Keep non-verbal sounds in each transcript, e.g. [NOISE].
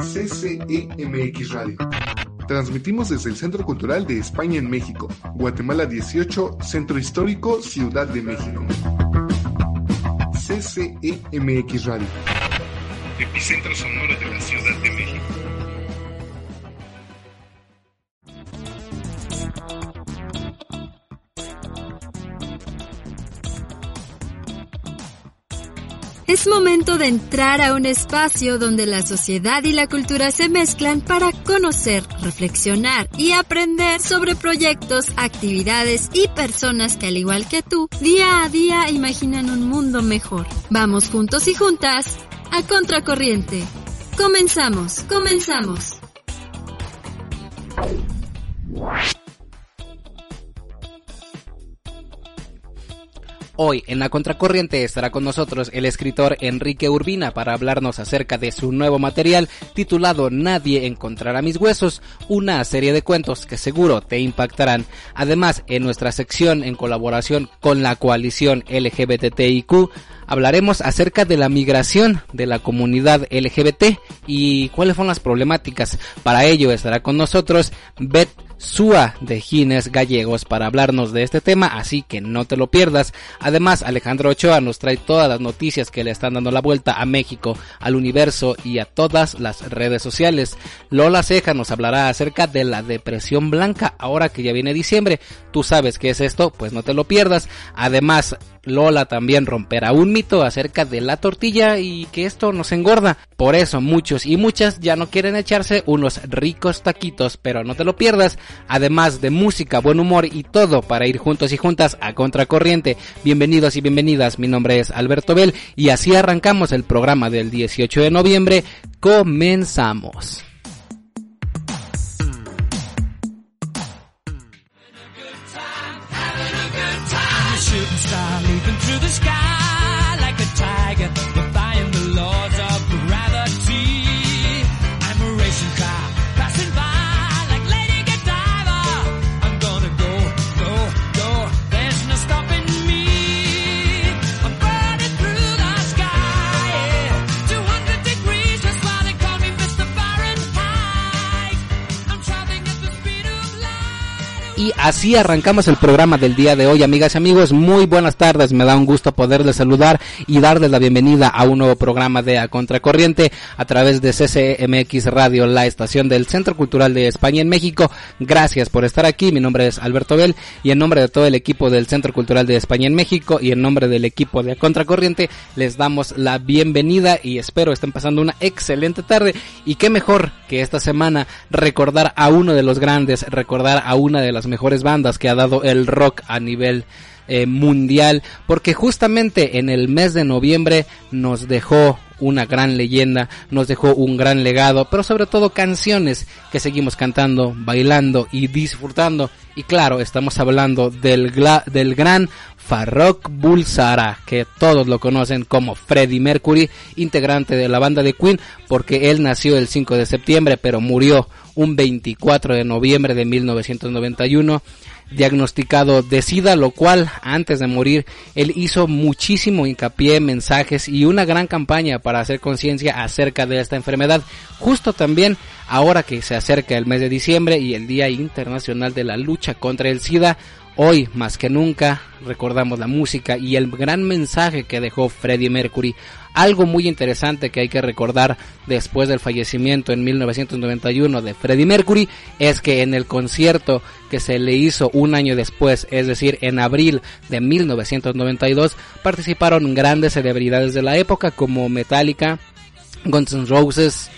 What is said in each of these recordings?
CCEMX Radio. Transmitimos desde el Centro Cultural de España en México, Guatemala 18, Centro Histórico, Ciudad de México. CCEMX Radio. Epicentro sonoro de la Ciudad Es momento de entrar a un espacio donde la sociedad y la cultura se mezclan para conocer, reflexionar y aprender sobre proyectos, actividades y personas que al igual que tú, día a día imaginan un mundo mejor. Vamos juntos y juntas a Contracorriente. Comenzamos, comenzamos. Hoy en la Contracorriente estará con nosotros el escritor Enrique Urbina para hablarnos acerca de su nuevo material titulado Nadie encontrará mis huesos, una serie de cuentos que seguro te impactarán. Además, en nuestra sección en colaboración con la coalición LGBTIQ, hablaremos acerca de la migración de la comunidad LGBT y cuáles son las problemáticas. Para ello estará con nosotros Beth Sua de Gines Gallegos para hablarnos de este tema, así que no te lo pierdas. Además, Alejandro Ochoa nos trae todas las noticias que le están dando la vuelta a México, al universo y a todas las redes sociales. Lola Ceja nos hablará acerca de la depresión blanca, ahora que ya viene diciembre. Tú sabes qué es esto, pues no te lo pierdas. Además, Lola también romperá un mito acerca de la tortilla y que esto nos engorda. Por eso muchos y muchas ya no quieren echarse unos ricos taquitos, pero no te lo pierdas. Además de música, buen humor y todo para ir juntos y juntas a contracorriente. Bienvenidos y bienvenidas, mi nombre es Alberto Bell y así arrancamos el programa del 18 de noviembre. Comenzamos. Y así arrancamos el programa del día de hoy, amigas y amigos. Muy buenas tardes, me da un gusto poderles saludar y darles la bienvenida a un nuevo programa de A Contracorriente a través de CCMX Radio, la estación del Centro Cultural de España en México. Gracias por estar aquí, mi nombre es Alberto Bell y en nombre de todo el equipo del Centro Cultural de España en México y en nombre del equipo de A Contracorriente les damos la bienvenida y espero estén pasando una excelente tarde y qué mejor que esta semana recordar a uno de los grandes, recordar a una de las mejores bandas que ha dado el rock a nivel eh, mundial, porque justamente en el mes de noviembre nos dejó una gran leyenda, nos dejó un gran legado, pero sobre todo canciones que seguimos cantando, bailando y disfrutando. Y claro, estamos hablando del, del gran Farrokh Bulsara, que todos lo conocen como Freddie Mercury, integrante de la banda de Queen, porque él nació el 5 de septiembre, pero murió un 24 de noviembre de 1991 diagnosticado de SIDA, lo cual antes de morir él hizo muchísimo hincapié en mensajes y una gran campaña para hacer conciencia acerca de esta enfermedad. Justo también ahora que se acerca el mes de diciembre y el Día Internacional de la Lucha contra el SIDA, hoy más que nunca recordamos la música y el gran mensaje que dejó Freddie Mercury. Algo muy interesante que hay que recordar después del fallecimiento en 1991 de Freddie Mercury es que en el concierto que se le hizo un año después, es decir, en abril de 1992, participaron grandes celebridades de la época como Metallica, Guns N' Roses,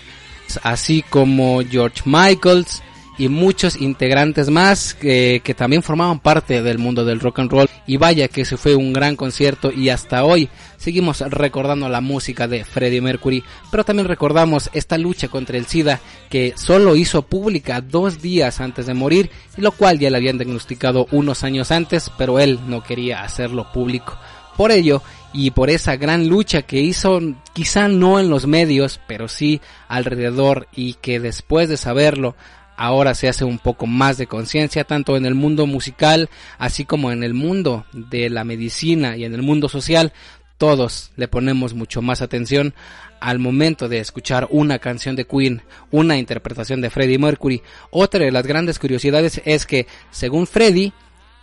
así como George Michaels y muchos integrantes más que, que también formaban parte del mundo del rock and roll. Y vaya que ese fue un gran concierto y hasta hoy seguimos recordando la música de Freddie Mercury, pero también recordamos esta lucha contra el SIDA que solo hizo pública dos días antes de morir, y lo cual ya le habían diagnosticado unos años antes, pero él no quería hacerlo público. Por ello, y por esa gran lucha que hizo, quizá no en los medios, pero sí alrededor, y que después de saberlo, ahora se hace un poco más de conciencia, tanto en el mundo musical, así como en el mundo de la medicina y en el mundo social, todos le ponemos mucho más atención al momento de escuchar una canción de Queen, una interpretación de Freddie Mercury. Otra de las grandes curiosidades es que, según Freddie,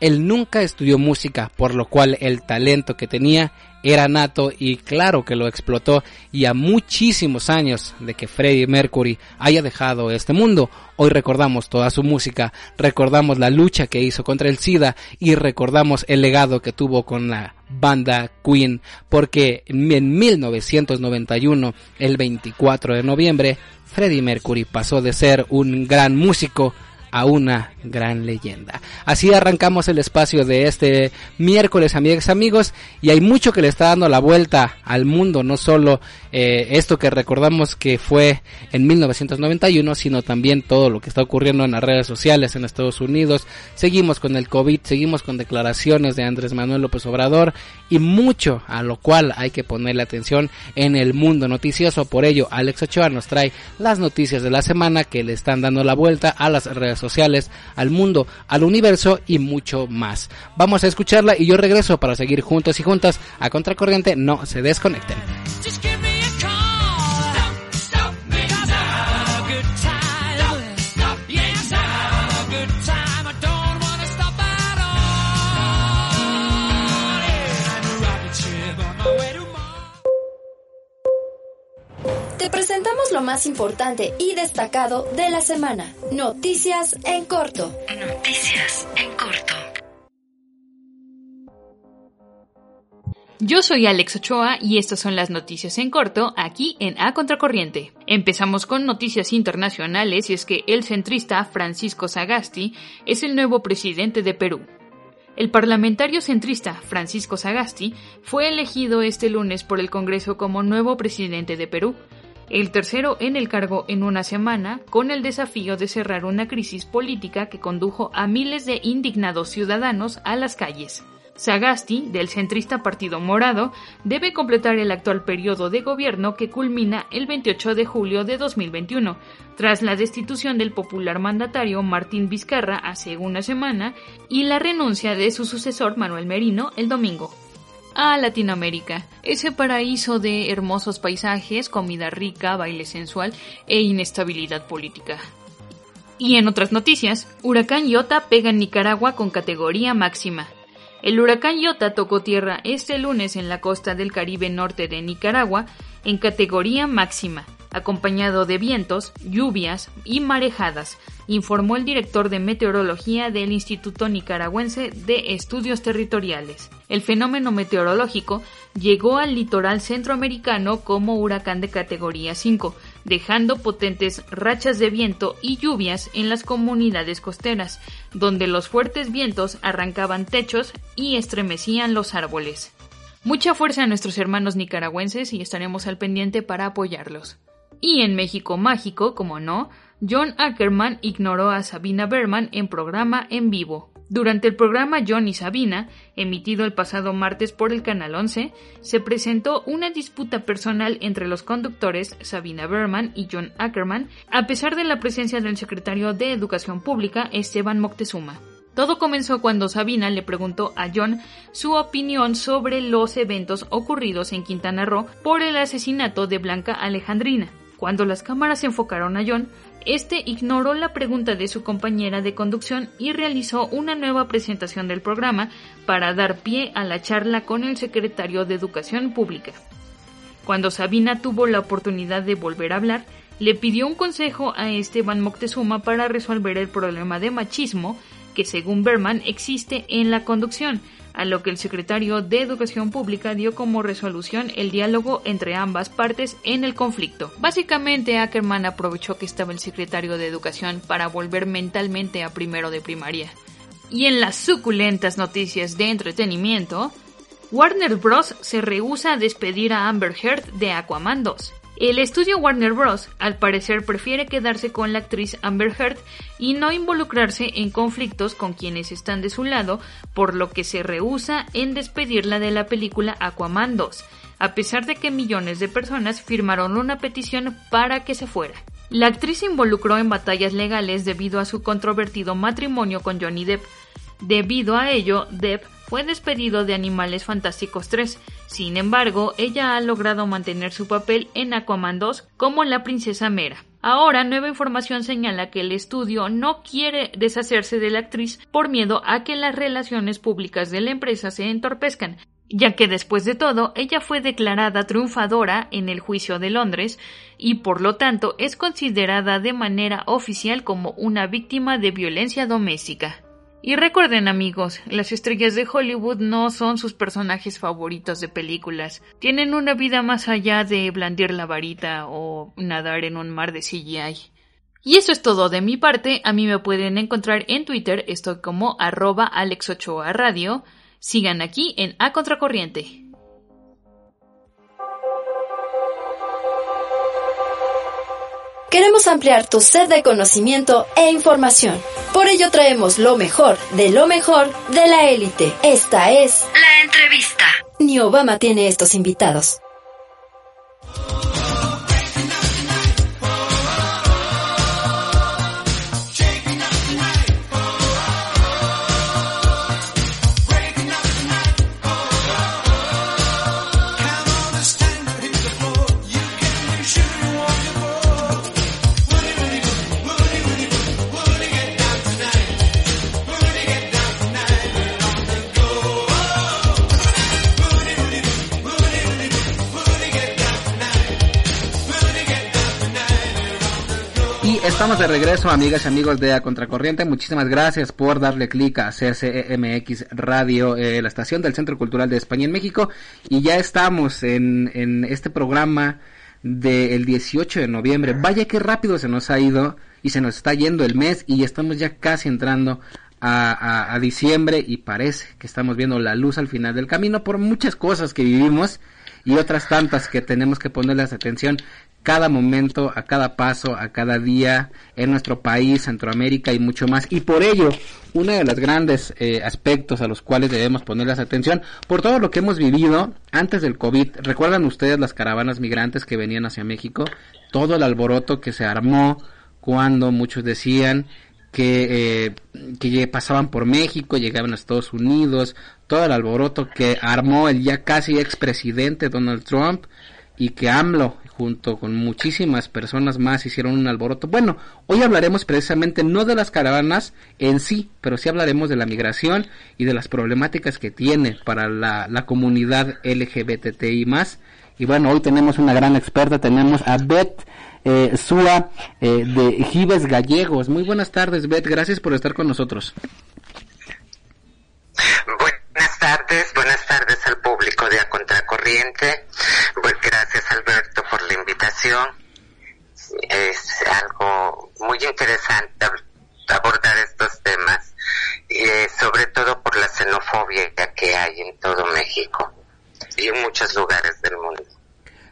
él nunca estudió música, por lo cual el talento que tenía era nato y claro que lo explotó. Y a muchísimos años de que Freddie Mercury haya dejado este mundo, hoy recordamos toda su música, recordamos la lucha que hizo contra el SIDA y recordamos el legado que tuvo con la banda Queen, porque en 1991, el 24 de noviembre, Freddie Mercury pasó de ser un gran músico a una gran leyenda. Así arrancamos el espacio de este miércoles, amigas amigos, y hay mucho que le está dando la vuelta al mundo, no solo eh, esto que recordamos que fue en 1991, sino también todo lo que está ocurriendo en las redes sociales en Estados Unidos. Seguimos con el COVID, seguimos con declaraciones de Andrés Manuel López Obrador y mucho a lo cual hay que ponerle atención en el mundo noticioso. Por ello, Alex Ochoa nos trae las noticias de la semana que le están dando la vuelta a las redes sociales, al mundo, al universo y mucho más. Vamos a escucharla y yo regreso para seguir juntos y juntas a Contracorriente. No se desconecten. Lo más importante y destacado de la semana. Noticias en corto. Noticias en corto. Yo soy Alex Ochoa y estas son las noticias en corto aquí en A Contracorriente. Empezamos con noticias internacionales y es que el centrista Francisco Sagasti es el nuevo presidente de Perú. El parlamentario centrista Francisco Sagasti fue elegido este lunes por el Congreso como nuevo presidente de Perú, el tercero en el cargo en una semana, con el desafío de cerrar una crisis política que condujo a miles de indignados ciudadanos a las calles. Sagasti, del centrista Partido Morado, debe completar el actual periodo de gobierno que culmina el 28 de julio de 2021, tras la destitución del popular mandatario Martín Vizcarra hace una semana y la renuncia de su sucesor Manuel Merino el domingo. A Latinoamérica, ese paraíso de hermosos paisajes, comida rica, baile sensual e inestabilidad política. Y en otras noticias, Huracán Iota pega en Nicaragua con categoría máxima. El huracán Iota tocó tierra este lunes en la costa del Caribe norte de Nicaragua en categoría máxima, acompañado de vientos, lluvias y marejadas, informó el director de meteorología del Instituto Nicaragüense de Estudios Territoriales. El fenómeno meteorológico llegó al litoral centroamericano como huracán de categoría 5, dejando potentes rachas de viento y lluvias en las comunidades costeras, donde los fuertes vientos arrancaban techos y estremecían los árboles. Mucha fuerza a nuestros hermanos nicaragüenses y estaremos al pendiente para apoyarlos. Y en México Mágico, como no, John Ackerman ignoró a Sabina Berman en programa en vivo. Durante el programa John y Sabina, emitido el pasado martes por el Canal 11, se presentó una disputa personal entre los conductores Sabina Berman y John Ackerman, a pesar de la presencia del secretario de Educación Pública Esteban Moctezuma. Todo comenzó cuando Sabina le preguntó a John su opinión sobre los eventos ocurridos en Quintana Roo por el asesinato de Blanca Alejandrina. Cuando las cámaras se enfocaron a John, este ignoró la pregunta de su compañera de conducción y realizó una nueva presentación del programa para dar pie a la charla con el secretario de Educación Pública. Cuando Sabina tuvo la oportunidad de volver a hablar, le pidió un consejo a Esteban Moctezuma para resolver el problema de machismo que según Berman existe en la conducción, a lo que el secretario de Educación Pública dio como resolución el diálogo entre ambas partes en el conflicto. Básicamente, Ackerman aprovechó que estaba el secretario de Educación para volver mentalmente a primero de primaria. Y en las suculentas noticias de entretenimiento, Warner Bros. se rehúsa a despedir a Amber Heard de Aquaman 2. El estudio Warner Bros. al parecer prefiere quedarse con la actriz Amber Heard y no involucrarse en conflictos con quienes están de su lado, por lo que se rehúsa en despedirla de la película Aquaman 2, a pesar de que millones de personas firmaron una petición para que se fuera. La actriz se involucró en batallas legales debido a su controvertido matrimonio con Johnny Depp. Debido a ello, Depp fue despedido de Animales Fantásticos 3. Sin embargo, ella ha logrado mantener su papel en Aquaman 2 como la princesa Mera. Ahora, nueva información señala que el estudio no quiere deshacerse de la actriz por miedo a que las relaciones públicas de la empresa se entorpezcan, ya que después de todo ella fue declarada triunfadora en el juicio de Londres y por lo tanto es considerada de manera oficial como una víctima de violencia doméstica. Y recuerden amigos, las estrellas de Hollywood no son sus personajes favoritos de películas. Tienen una vida más allá de blandir la varita o nadar en un mar de CGI. Y eso es todo de mi parte. A mí me pueden encontrar en Twitter, estoy como arroba Alex Radio. Sigan aquí en A Contracorriente. Queremos ampliar tu sed de conocimiento e información. Por ello traemos lo mejor de lo mejor de la élite. Esta es la entrevista. Ni Obama tiene estos invitados. Estamos de regreso, amigas y amigos de A Contracorriente. Muchísimas gracias por darle clic a CCMX Radio, eh, la estación del Centro Cultural de España en México. Y ya estamos en, este programa del 18 de noviembre. Vaya que rápido se nos ha ido y se nos está yendo el mes y estamos ya casi entrando a, a diciembre y parece que estamos viendo la luz al final del camino por muchas cosas que vivimos y otras tantas que tenemos que ponerles atención cada momento, a cada paso, a cada día en nuestro país, Centroamérica y mucho más. Y por ello, uno de los grandes eh, aspectos a los cuales debemos ponerles atención, por todo lo que hemos vivido antes del COVID, ¿recuerdan ustedes las caravanas migrantes que venían hacia México? Todo el alboroto que se armó cuando muchos decían que, eh, que pasaban por México, llegaban a Estados Unidos, todo el alboroto que armó el ya casi expresidente Donald Trump y que AMLO junto con muchísimas personas más hicieron un alboroto. Bueno, hoy hablaremos precisamente no de las caravanas en sí, pero sí hablaremos de la migración y de las problemáticas que tiene para la, comunidad LGBTI más. Y bueno, hoy tenemos una gran experta, tenemos a Beth eh, Sua eh, de Gives Gallegos. Muy buenas tardes, Beth, gracias por estar con nosotros. Buenas tardes, buenas tardes al público de A Contracorriente. Pues gracias Alberto invitación. Es algo muy interesante abordar estos temas, eh, sobre todo por la xenofobia que hay en todo México y en muchos lugares del mundo.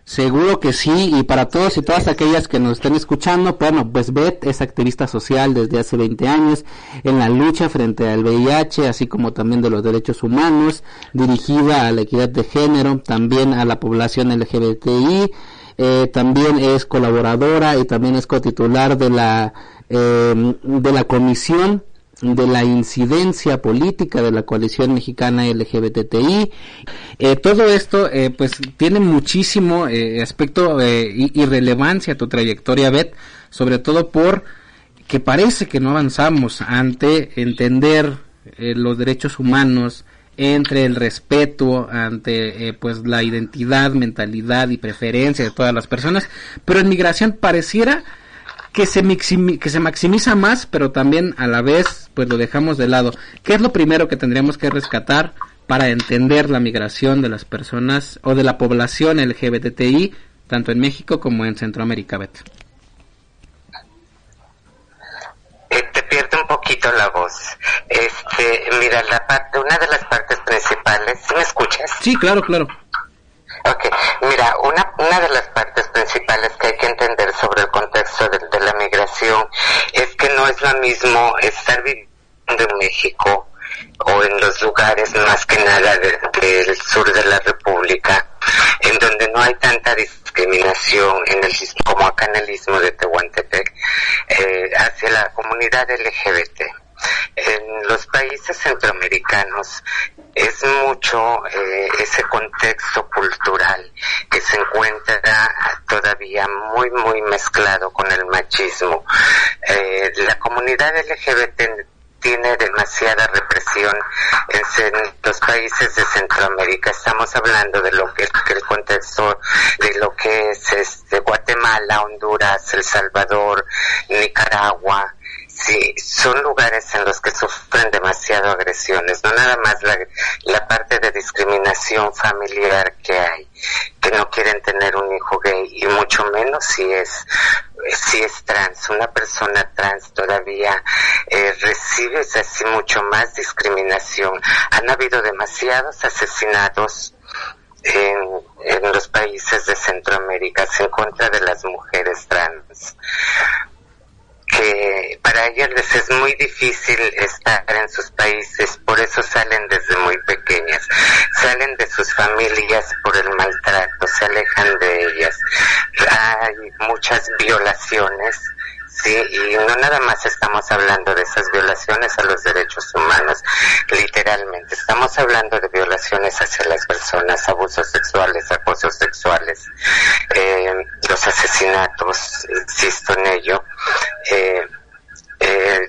Seguro que sí, y para todos y todas aquellas que nos estén escuchando, bueno, pues Beth es activista social desde hace 20 años en la lucha frente al VIH, así como también de los derechos humanos, dirigida a la equidad de género, también a la población LGBTI, eh, también es colaboradora y también es cotitular de la, eh, de la comisión de la incidencia política de la coalición mexicana LGBTI. Eh, todo esto eh, pues tiene muchísimo eh, aspecto y, y, relevancia a tu trayectoria, Beth, sobre todo por que parece que no avanzamos ante entender los derechos humanos, entre el respeto ante pues la identidad, mentalidad y preferencia de todas las personas, pero en migración pareciera que se, que se maximiza más, pero también a la vez pues lo dejamos de lado. ¿Qué es lo primero que tendríamos que rescatar para entender la migración de las personas o de la población LGBTI, tanto en México como en Centroamérica? Eh, te pierde un poquito la voz. Este, mira, la parte, una de las partes principales, ¿sí me escuchas? Sí, claro, claro. Ok, mira, una, una de las partes principales que hay que entender sobre el contexto de, de la migración es que no es lo mismo estar viviendo en México o en los lugares más que nada de- del sur de la República, en donde no hay tanta discriminación en el, como acá en el istmo de Tehuantepec, eh, hacia la comunidad LGBT. En los países centroamericanos es mucho eh, ese contexto cultural que se encuentra todavía muy, muy mezclado con el machismo. Eh, la comunidad LGBT tiene demasiada represión en, los países de Centroamérica. Estamos hablando de lo que, que el contexto de lo que es este Guatemala, Honduras, El Salvador, Nicaragua. Sí, son lugares en los que sufren demasiado agresiones, no nada más la, parte de discriminación familiar que hay, que no quieren tener un hijo gay y mucho menos si es si es trans, una persona trans todavía eh, recibe así mucho más discriminación. Han habido demasiados asesinatos en, en los países de Centroamérica en contra de las mujeres trans que para ellas les es muy difícil estar en sus países, por eso salen desde muy pequeñas, salen de sus familias por el maltrato, se alejan de ellas. Hay muchas violaciones, sí, y no nada más estamos hablando de esas violaciones a los derechos humanos, literalmente, estamos hablando de violaciones hacia las personas, abusos sexuales, acosos sexuales, eh, los asesinatos, insisto en ello, eh, eh,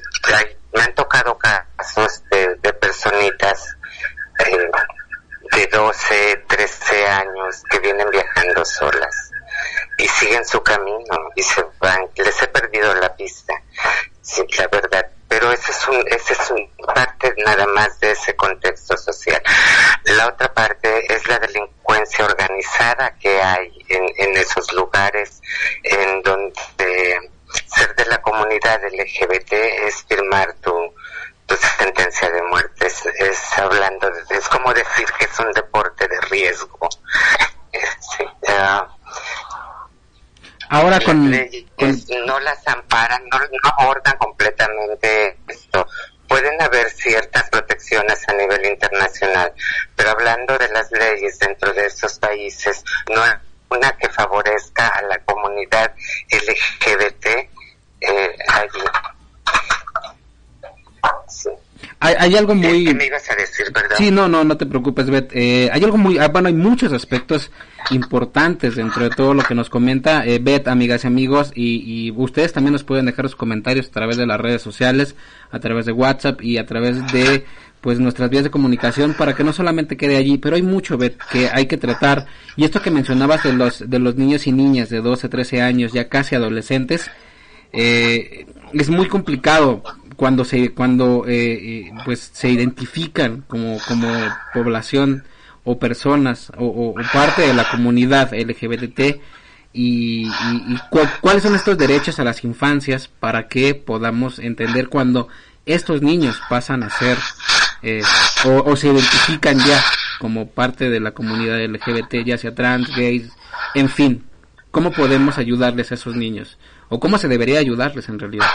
me han tocado casos de, de personitas eh, de 12, 13 años que vienen viajando solas y siguen su camino y se van. Les he perdido la pista, sí, la verdad. Pero ese es un, ese es un parte nada más de ese contexto social. La otra parte es la delincuencia organizada que hay en, en esos lugares en donde ser de la comunidad LGBT es firmar tu, tu sentencia de muerte. Es, es hablando, de- es como decir que es un deporte de riesgo. Eh, sí, ah, Ahora con, las leyes no las amparan, no, no abordan completamente esto. Pueden haber ciertas protecciones a nivel internacional, pero hablando de las leyes dentro de estos países, no hay una que favorezca a la comunidad LGBT eh, allí. Sí. Hay, hay algo muy... ¿Qué me ibas a decir, perdón? Sí, no, no, no te preocupes, Bet. Eh, hay algo muy, ah, bueno, hay muchos aspectos importantes dentro de todo lo que nos comenta eh, Bet, amigas y amigos, y, y ustedes también nos pueden dejar sus comentarios a través de las redes sociales, a través de WhatsApp y a través de pues nuestras vías de comunicación para que no solamente quede allí, pero hay mucho Bet que hay que tratar y esto que mencionabas de los de los niños y niñas de 12, 13 años, ya casi adolescentes, eh, es muy complicado cuando se cuando eh, eh, pues se identifican como como población o personas o, o- parte de la comunidad LGBT y, y- y cu- cuáles son estos derechos a las infancias para que podamos entender cuando estos niños pasan a ser eh, o, o se identifican ya como parte de la comunidad LGBT, ya sea trans, gays, en fin, ¿cómo podemos ayudarles a esos niños? ¿O cómo se debería ayudarles en realidad?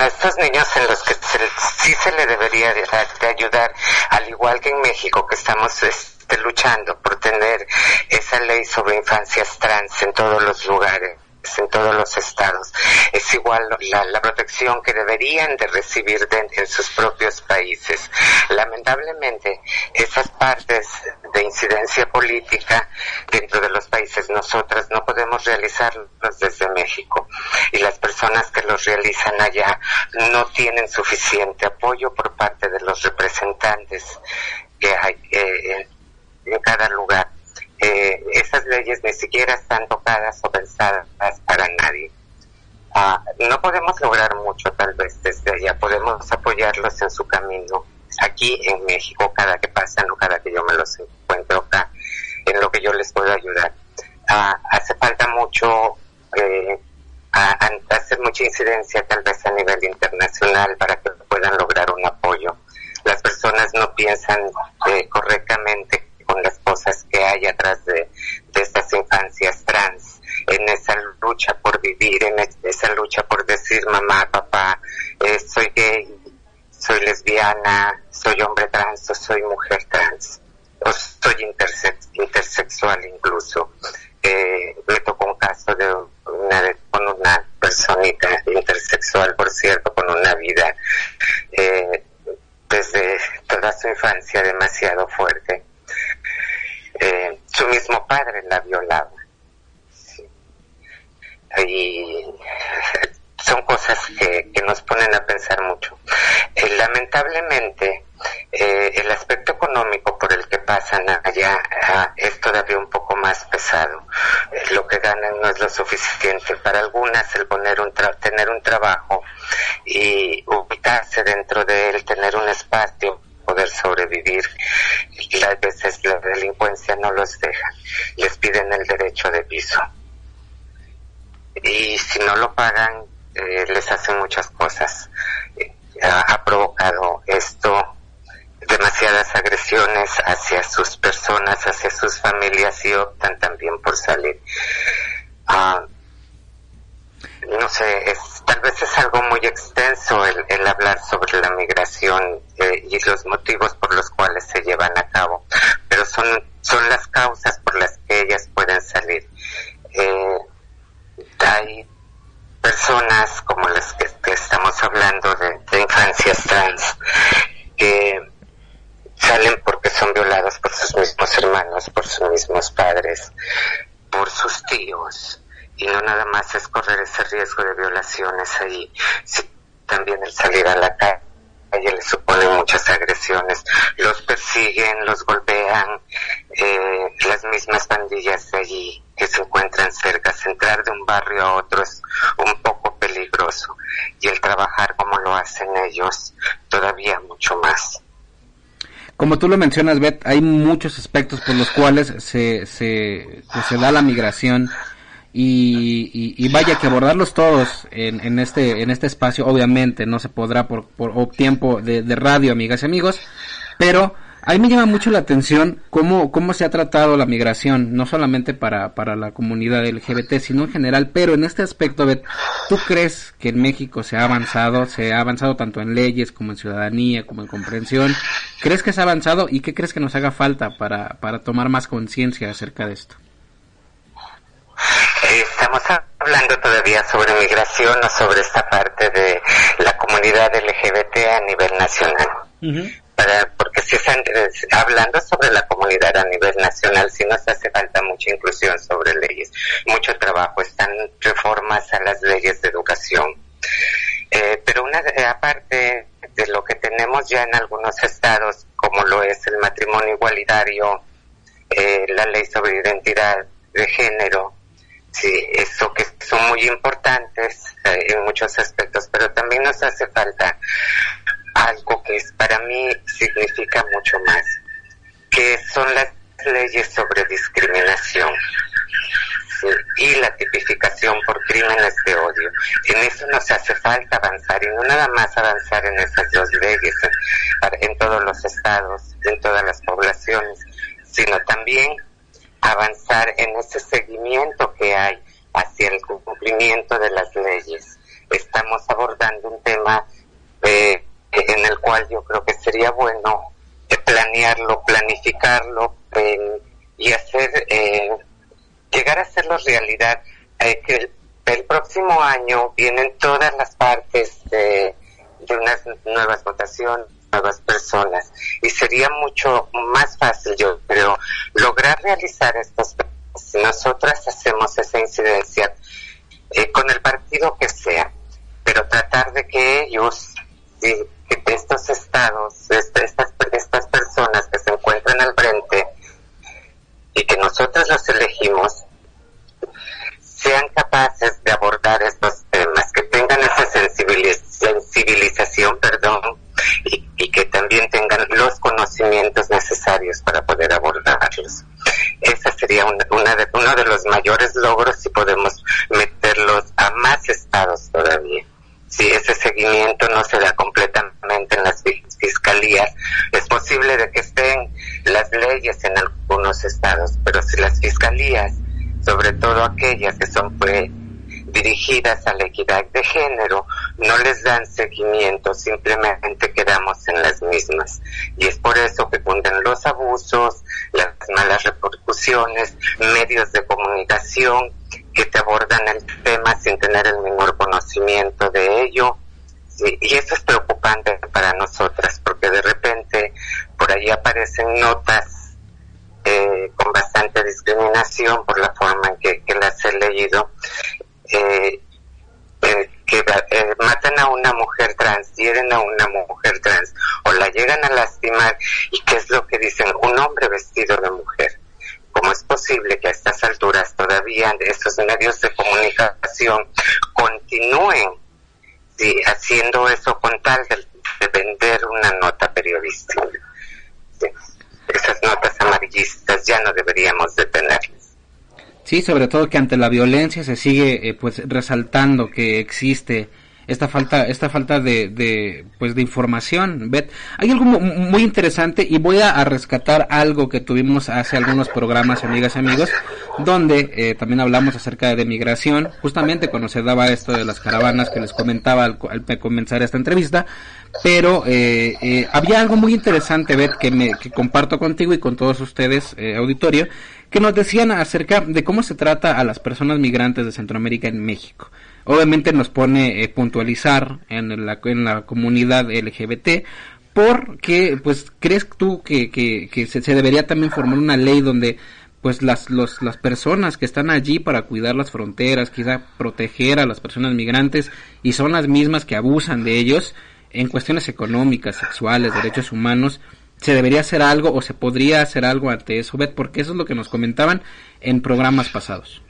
Bueno, estos niños en los que se- sí se le debería de, de ayudar, al igual que en México, que estamos este, luchando por tener esa ley sobre infancias trans en todos los lugares en todos los estados. Es igual la, la protección que deberían de recibir de- en sus propios países. Lamentablemente, esas partes de incidencia política dentro de los países nosotras no podemos realizarlos desde México y las personas que los realizan allá no tienen suficiente apoyo por parte de los representantes que hay eh, en, cada lugar. Eh, esas leyes ni siquiera están tocadas o pensadas para nadie. Ah, no podemos lograr mucho tal vez desde allá, podemos apoyarlos en su camino, aquí en México cada que pasan o cada que yo me los encuentro acá, en lo que yo les puedo ayudar. Ah, hace falta mucho, eh, hacer mucha incidencia tal vez a nivel internacional para que puedan lograr un apoyo. Las personas no piensan eh, correctamente con las cosas que hay atrás de, estas infancias trans, en esa lucha por vivir, en es- esa lucha por decir mamá, papá, eh, soy gay, soy lesbiana, soy hombre trans o soy mujer trans, o soy intersex- intersexual incluso. Eh, me tocó un caso de una, de- con una personita intersexual, por cierto, con una vida eh, desde toda su infancia demasiado fuerte. Eh, su mismo padre la violaba. Y son cosas que, nos ponen a pensar mucho. Eh, lamentablemente, eh, el aspecto económico por el que pasan allá ah, es todavía un poco más pesado. Eh, lo que ganan no es lo suficiente. Para algunas, el poner un tra- tener un trabajo y ubicarse dentro de él, tener un espacio, poder sobrevivir. Y a veces la delincuencia no los deja. Les piden el derecho de piso y si no lo pagan eh, les hacen muchas cosas. Eh, ha, ha provocado esto demasiadas agresiones hacia sus personas, hacia sus familias y optan también por salir. Ah, no sé, es, tal vez es algo muy extenso el, el hablar sobre la migración eh, y los motivos por los cuales se llevan a cabo, pero son, son las causas por las que ellas pueden salir. Eh, hay personas como las que, estamos hablando de, infancias trans que salen porque son violadas por sus mismos hermanos, por sus mismos padres, por sus tíos. Y no nada más es correr ese riesgo de violaciones ahí, también el salir a la calle les supone muchas agresiones. Los persiguen, los golpean, eh, las mismas pandillas de allí que se encuentran cerca. Entrar de un barrio a otro es un poco peligroso y el trabajar como lo hacen ellos todavía mucho más. Como tú lo mencionas, Beth, hay muchos aspectos por los cuales se, se, pues, se da la migración y, vaya que abordarlos todos en, en este en este espacio obviamente no se podrá por, por tiempo de, de radio amigas y amigos pero a mí me llama mucho la atención cómo, cómo se ha tratado la migración, no solamente para, para la comunidad LGBT, sino en general, pero en este aspecto, Beth, ¿tú crees que en México se ha avanzado, se ha avanzado tanto en leyes como en ciudadanía, como en comprensión? ¿Crees que se ha avanzado y qué crees que nos haga falta para, para tomar más conciencia acerca de esto? Estamos hablando todavía sobre migración o sobre esta parte de la comunidad LGBT a nivel nacional. Para, porque si están hablando sobre la comunidad a nivel nacional, sí nos hace falta mucha inclusión sobre leyes, mucho trabajo, están reformas a las leyes de educación. Eh, pero una eh, aparte de lo que tenemos ya en algunos estados, como lo es el matrimonio igualitario, eh, la ley sobre identidad de género, sí, eso que son muy importantes eh, en muchos aspectos, pero también nos hace falta algo que es para mí significa mucho más, que son las leyes sobre discriminación y la tipificación por crímenes de odio. En eso nos hace falta avanzar y no nada más avanzar en esas dos leyes para- en todos los estados, en todas las poblaciones, sino también avanzar en ese seguimiento que hay hacia el cumplimiento de las leyes. Estamos abordando un tema eh, en el cual yo creo que sería bueno eh, planearlo, planificarlo eh, y hacer, eh, llegar a hacerlo realidad. Que el, el próximo año vienen todas las partes de, de unas nuevas votaciones, nuevas personas. Y sería mucho más fácil, yo creo, lograr realizar estos si nosotras hacemos esa incidencia eh, con el partido que sea, pero tratar de que ellos, que estos estados, este- estas, estas personas que se encuentran al frente y que nosotros los elegimos, sean capaces de abordar estos temas, que tengan esa sensibiliz- sensibilización, perdón, que también tengan los conocimientos necesarios para poder abordarlos. Ese sería una, de, uno de los mayores logros si podemos meterlos a más estados todavía. Si ese seguimiento no se da completamente en las fiscalías, es posible de que estén las leyes en algunos estados, pero si las fiscalías, sobre todo aquellas que son pues, dirigidas a la equidad de género, no les dan seguimiento, simplemente quedamos en las mismas. Y es por eso que cunden los abusos, las malas repercusiones, medios de comunicación que te abordan el tema sin tener el menor conocimiento de ello. y eso es preocupante para nosotras, porque de repente por ahí aparecen notas eh, con bastante discriminación por la forma en que, que las he leído eh, eh, que eh, matan a una mujer trans, hieren a una mujer trans o la llegan a lastimar y qué es lo que dicen, un hombre vestido de mujer. ¿Cómo es posible que a estas alturas todavía estos medios de comunicación continúen haciendo eso con tal de, vender una nota periodística? Esas notas amarillistas ya no deberíamos de tenerlas. Sí, sobre todo que ante la violencia se sigue eh, pues resaltando que existe esta falta esta falta de, de pues de información Bet hay algo muy interesante y voy a, rescatar algo que tuvimos hace algunos programas amigas y amigos donde eh, también hablamos acerca de migración. Justamente cuando se daba esto de las caravanas que les comentaba al, comenzar esta entrevista pero eh, eh, había algo muy interesante Bet que me que comparto contigo y con todos ustedes auditorio que nos decían acerca de cómo se trata a las personas migrantes de Centroamérica en México. Obviamente nos pone eh, puntualizar en la, en la comunidad LGBT porque pues crees tú que, que, se, debería también formar una ley donde pues las, los, las personas que están allí para cuidar las fronteras, quizá proteger a las personas migrantes y son las mismas que abusan de ellos en cuestiones económicas, sexuales, derechos humanos, se debería hacer algo o se podría hacer algo ante eso, Bet, porque eso es lo que nos comentaban en programas pasados.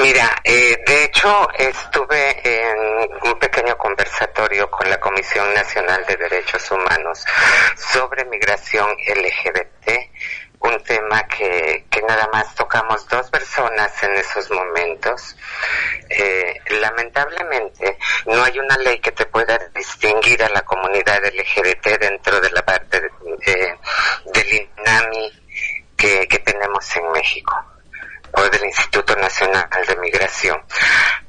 Mira, eh, de hecho estuve en un pequeño conversatorio con la Comisión Nacional de Derechos Humanos sobre migración LGBT, un tema que, que nada más tocamos dos personas en esos momentos. Eh, lamentablemente no hay una ley que te pueda distinguir a la comunidad LGBT dentro de la parte de, del INAMI que, que tenemos en México o del Instituto Nacional de Migración.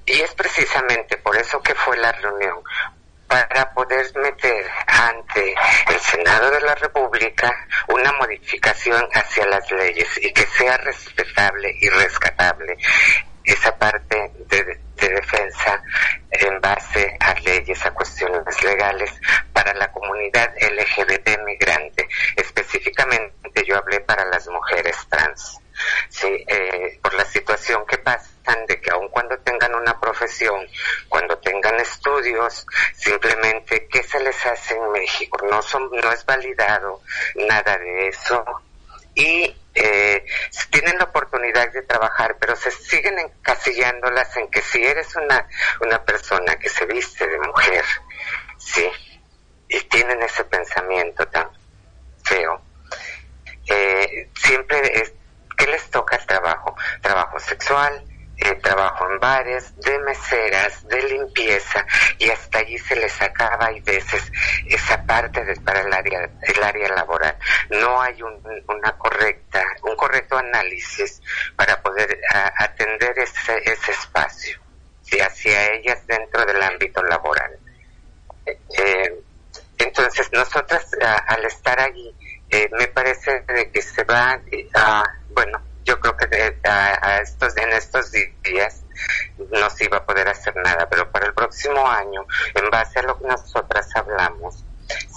Y es precisamente por eso que fue la reunión, para poder meter ante el Senado de la República una modificación hacia las leyes y que sea respetable y rescatable esa parte de, de, defensa en base a leyes, a cuestiones legales para la comunidad LGBT migrante. Específicamente yo hablé para las mujeres trans. ¿sí? Eh, por la situación que de que aun cuando tengan una profesión, cuando tengan estudios, simplemente ¿qué se les hace en México? No son, no es validado nada de eso y eh, tienen la oportunidad de trabajar, pero se siguen encasillándolas en que si eres una, una persona que se viste de mujer, sí, y tienen ese pensamiento tan feo, eh, siempre es, ¿qué les toca el trabajo? Trabajo sexual, eh, trabajo en bares, de meseras, de limpieza y hasta allí se les acaba y veces esa parte de, para el área, el área laboral. No hay un, una correcta, un correcto análisis para poder atender ese, ese espacio y hacia ellas dentro del ámbito laboral. Eh, entonces nosotras al estar allí eh, me parece de que se va a bueno, yo creo que a, estos, en estos días no se iba a poder hacer nada, pero para el próximo año, en base a lo que nosotras hablamos,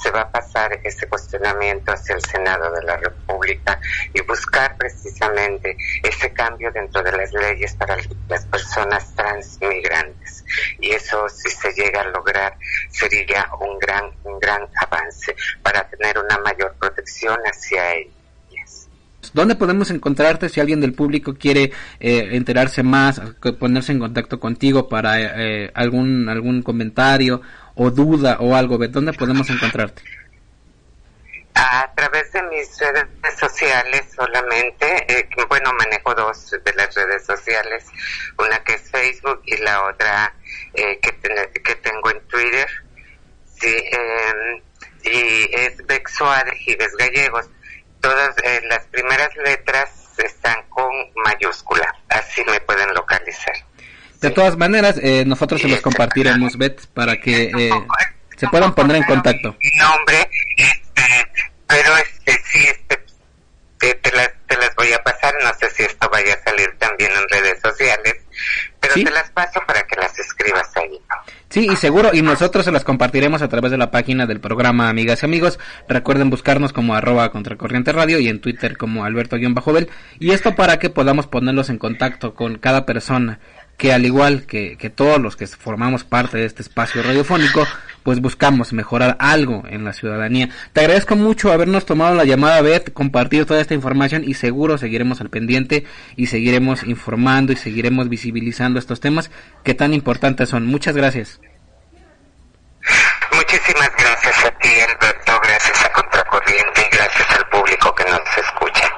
se va a pasar ese cuestionamiento hacia el Senado de la República y buscar precisamente ese cambio dentro de las leyes para las personas transmigrantes. Y eso, si se llega a lograr, sería un gran, un gran avance para tener una mayor protección hacia ellos. ¿Dónde podemos encontrarte si alguien del público quiere eh, enterarse más, ponerse en contacto contigo para eh, algún algún comentario o duda o algo? ¿Dónde podemos encontrarte? A través de mis redes sociales solamente, eh, bueno, manejo dos de las redes sociales, una que es Facebook y la otra eh, que, que tengo en Twitter. Sí, eh, y es Bexoa de Gives Gallegos. Todas eh, las primeras letras están con mayúscula, así me pueden localizar. De todas maneras, eh, nosotros se los compartiremos, Bet, para que eh, se puedan poner en contacto. Nombre, este, pero este, sí, este, te, te las, te las voy a pasar, no sé si esto vaya a salir también en redes sociales, pero Sí. te las paso para que las escribas ahí. Sí, y seguro, y nosotros se las compartiremos a través de la página del programa Amigas y Amigos. Recuerden buscarnos como arroba contracorriente radio y en Twitter como Alberto-Bel. Y esto para que podamos ponerlos en contacto con cada persona que al igual que, que todos los que formamos parte de este espacio radiofónico, pues buscamos mejorar algo en la ciudadanía. Te agradezco mucho habernos tomado la llamada, Beth, compartir toda esta información y seguro seguiremos al pendiente y seguiremos informando y seguiremos visibilizando estos temas que tan importantes son. Muchas gracias. Muchísimas gracias a ti, Alberto, gracias a Contracorriente y gracias al público que nos escucha.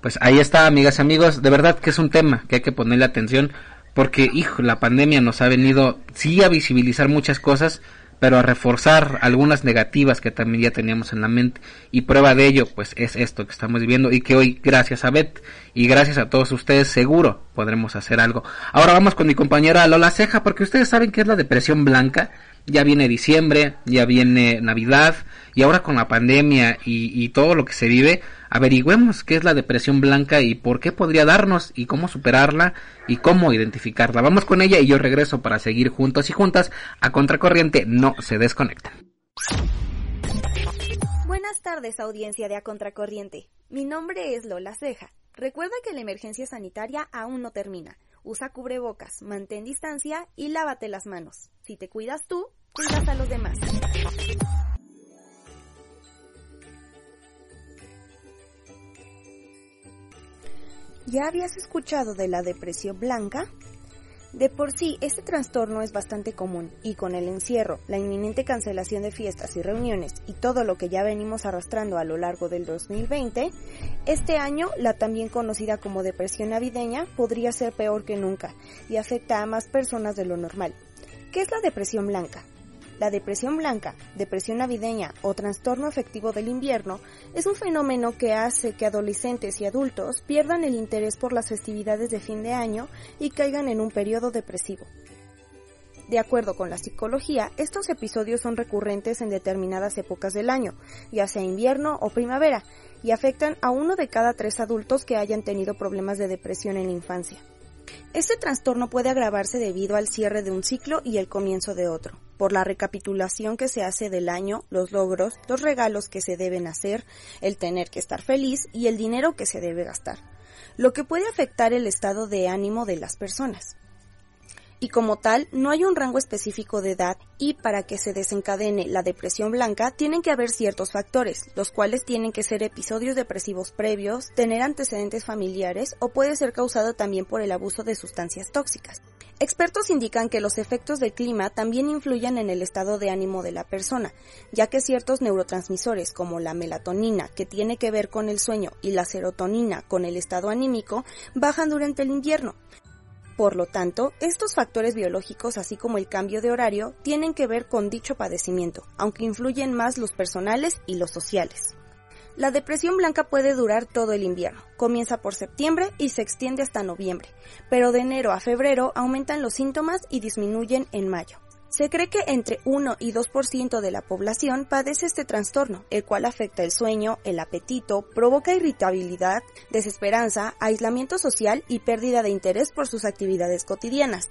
Pues ahí está, amigas y amigos, de verdad que es un tema que hay que ponerle atención porque, hijo, la pandemia nos ha venido, sí, a visibilizar muchas cosas, pero a reforzar algunas negativas que también ya teníamos en la mente. Y prueba de ello, pues, es esto que estamos viviendo y que hoy, gracias a Beth y gracias a todos ustedes, seguro podremos hacer algo. Ahora vamos con mi compañera Lola Ceja, porque ustedes saben que es la depresión blanca. Ya viene diciembre, ya viene Navidad, y ahora con la pandemia y, y todo lo que se vive, averigüemos qué es la depresión blanca y por qué podría darnos y cómo superarla y cómo identificarla. Vamos con ella y yo regreso para seguir juntos y juntas a Contracorriente. No se desconecten. Buenas tardes, audiencia de A Contracorriente. Mi nombre es Lola Ceja. Recuerda que la emergencia sanitaria aún no termina. Usa cubrebocas, mantén distancia y lávate las manos. Si te cuidas tú, cuidas a los demás. ¿Ya habías escuchado de la depresión blanca? De por sí, este trastorno es bastante común y con el encierro, la inminente cancelación de fiestas y reuniones y todo lo que ya venimos arrastrando a lo largo del 2020, este año la también conocida como depresión navideña podría ser peor que nunca y afecta a más personas de lo normal. ¿Qué es la depresión blanca? La depresión blanca, depresión navideña o trastorno afectivo del invierno es un fenómeno que hace que adolescentes y adultos pierdan el interés por las festividades de fin de año y caigan en un periodo depresivo. De acuerdo con la psicología, estos episodios son recurrentes en determinadas épocas del año, ya sea invierno o primavera, y afectan a uno de cada tres adultos que hayan tenido problemas de depresión en la infancia. Este trastorno puede agravarse debido al cierre de un ciclo y el comienzo de otro, por la recapitulación que se hace del año, los logros, los regalos que se deben hacer, el tener que estar feliz y el dinero que se debe gastar, lo que puede afectar el estado de ánimo de las personas y como tal no hay un rango específico de edad y para que se desencadene la depresión blanca tienen que haber ciertos factores, los cuales tienen que ser episodios depresivos previos, tener antecedentes familiares o puede ser causado también por el abuso de sustancias tóxicas. Expertos indican que los efectos del clima también influyen en el estado de ánimo de la persona, ya que ciertos neurotransmisores como la melatonina, que tiene que ver con el sueño, y la serotonina con el estado anímico, bajan durante el invierno. Por lo tanto, estos factores biológicos, así como el cambio de horario, tienen que ver con dicho padecimiento, aunque influyen más los personales y los sociales. La depresión blanca puede durar todo el invierno, comienza por septiembre y se extiende hasta noviembre, pero de enero a febrero aumentan los síntomas y disminuyen en mayo. Se cree que entre 1 y 2% de la población padece este trastorno, el cual afecta el sueño, el apetito, provoca irritabilidad, desesperanza, aislamiento social y pérdida de interés por sus actividades cotidianas.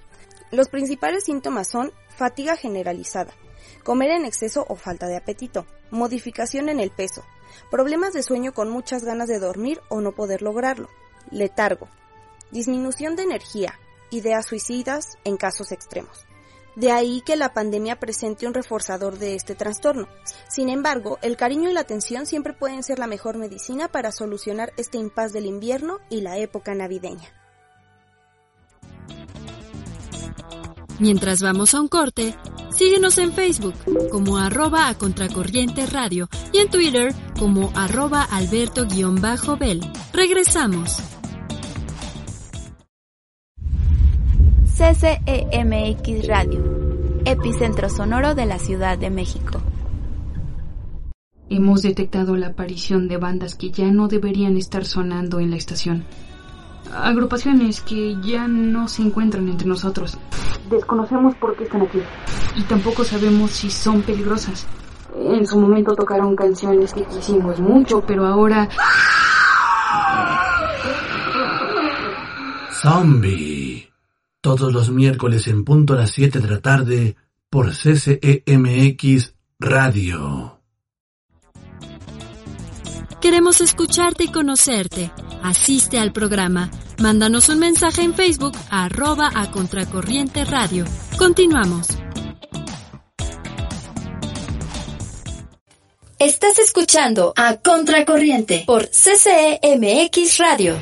Los principales síntomas son fatiga generalizada, comer en exceso o falta de apetito, modificación en el peso, problemas de sueño con muchas ganas de dormir o no poder lograrlo, letargo, disminución de energía, ideas suicidas en casos extremos. De ahí que la pandemia presente un reforzador de este trastorno. Sin embargo, el cariño y la atención siempre pueden ser la mejor medicina para solucionar este impas del invierno y la época navideña. Mientras vamos a un corte, Síguenos en Facebook como arroba a Contracorriente Radio y en Twitter como arroba alberto-bel. Regresamos. CCEMX Radio, epicentro sonoro de la Ciudad de México. Hemos detectado la aparición de bandas que ya no deberían estar sonando en la estación. Agrupaciones que ya no se encuentran entre nosotros. Desconocemos por qué están aquí. Y tampoco sabemos si son peligrosas. En su momento tocaron canciones que quisimos mucho, pero ahora... Zombie. Todos los miércoles en punto a las 7 de la tarde por CCEMX Radio. Queremos escucharte y conocerte. Asiste al programa. Mándanos un mensaje en Facebook arroba a Contracorriente Radio. Continuamos. Estás escuchando a Contracorriente por CCEMX Radio.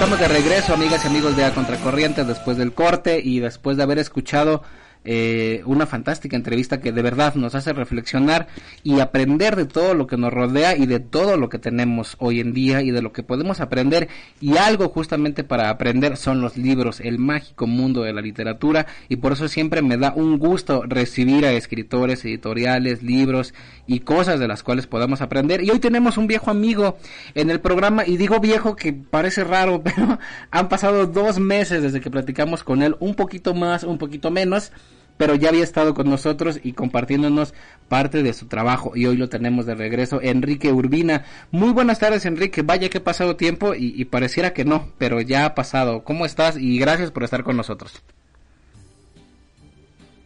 Estamos de regreso, amigas y amigos de A Contracorriente, después del corte y después de haber escuchado eh, una fantástica entrevista que de verdad nos hace reflexionar y aprender de todo lo que nos rodea y de todo lo que tenemos hoy en día y de lo que podemos aprender. Y algo justamente para aprender son los libros, el mágico mundo de la literatura. Y por eso siempre me da un gusto recibir a escritores, editoriales, libros y cosas de las cuales podamos aprender. Y hoy tenemos un viejo amigo en el programa y digo viejo que parece raro, [LAUGHS] pero han pasado dos meses desde que platicamos con él, un poquito más, un poquito menos pero ya había estado con nosotros y compartiéndonos parte de su trabajo y hoy lo tenemos de regreso, Enrique Urbina. Muy buenas tardes, Enrique. Vaya que ha pasado tiempo y, pareciera que no, pero ya ha pasado. ¿Cómo estás? Y gracias por estar con nosotros.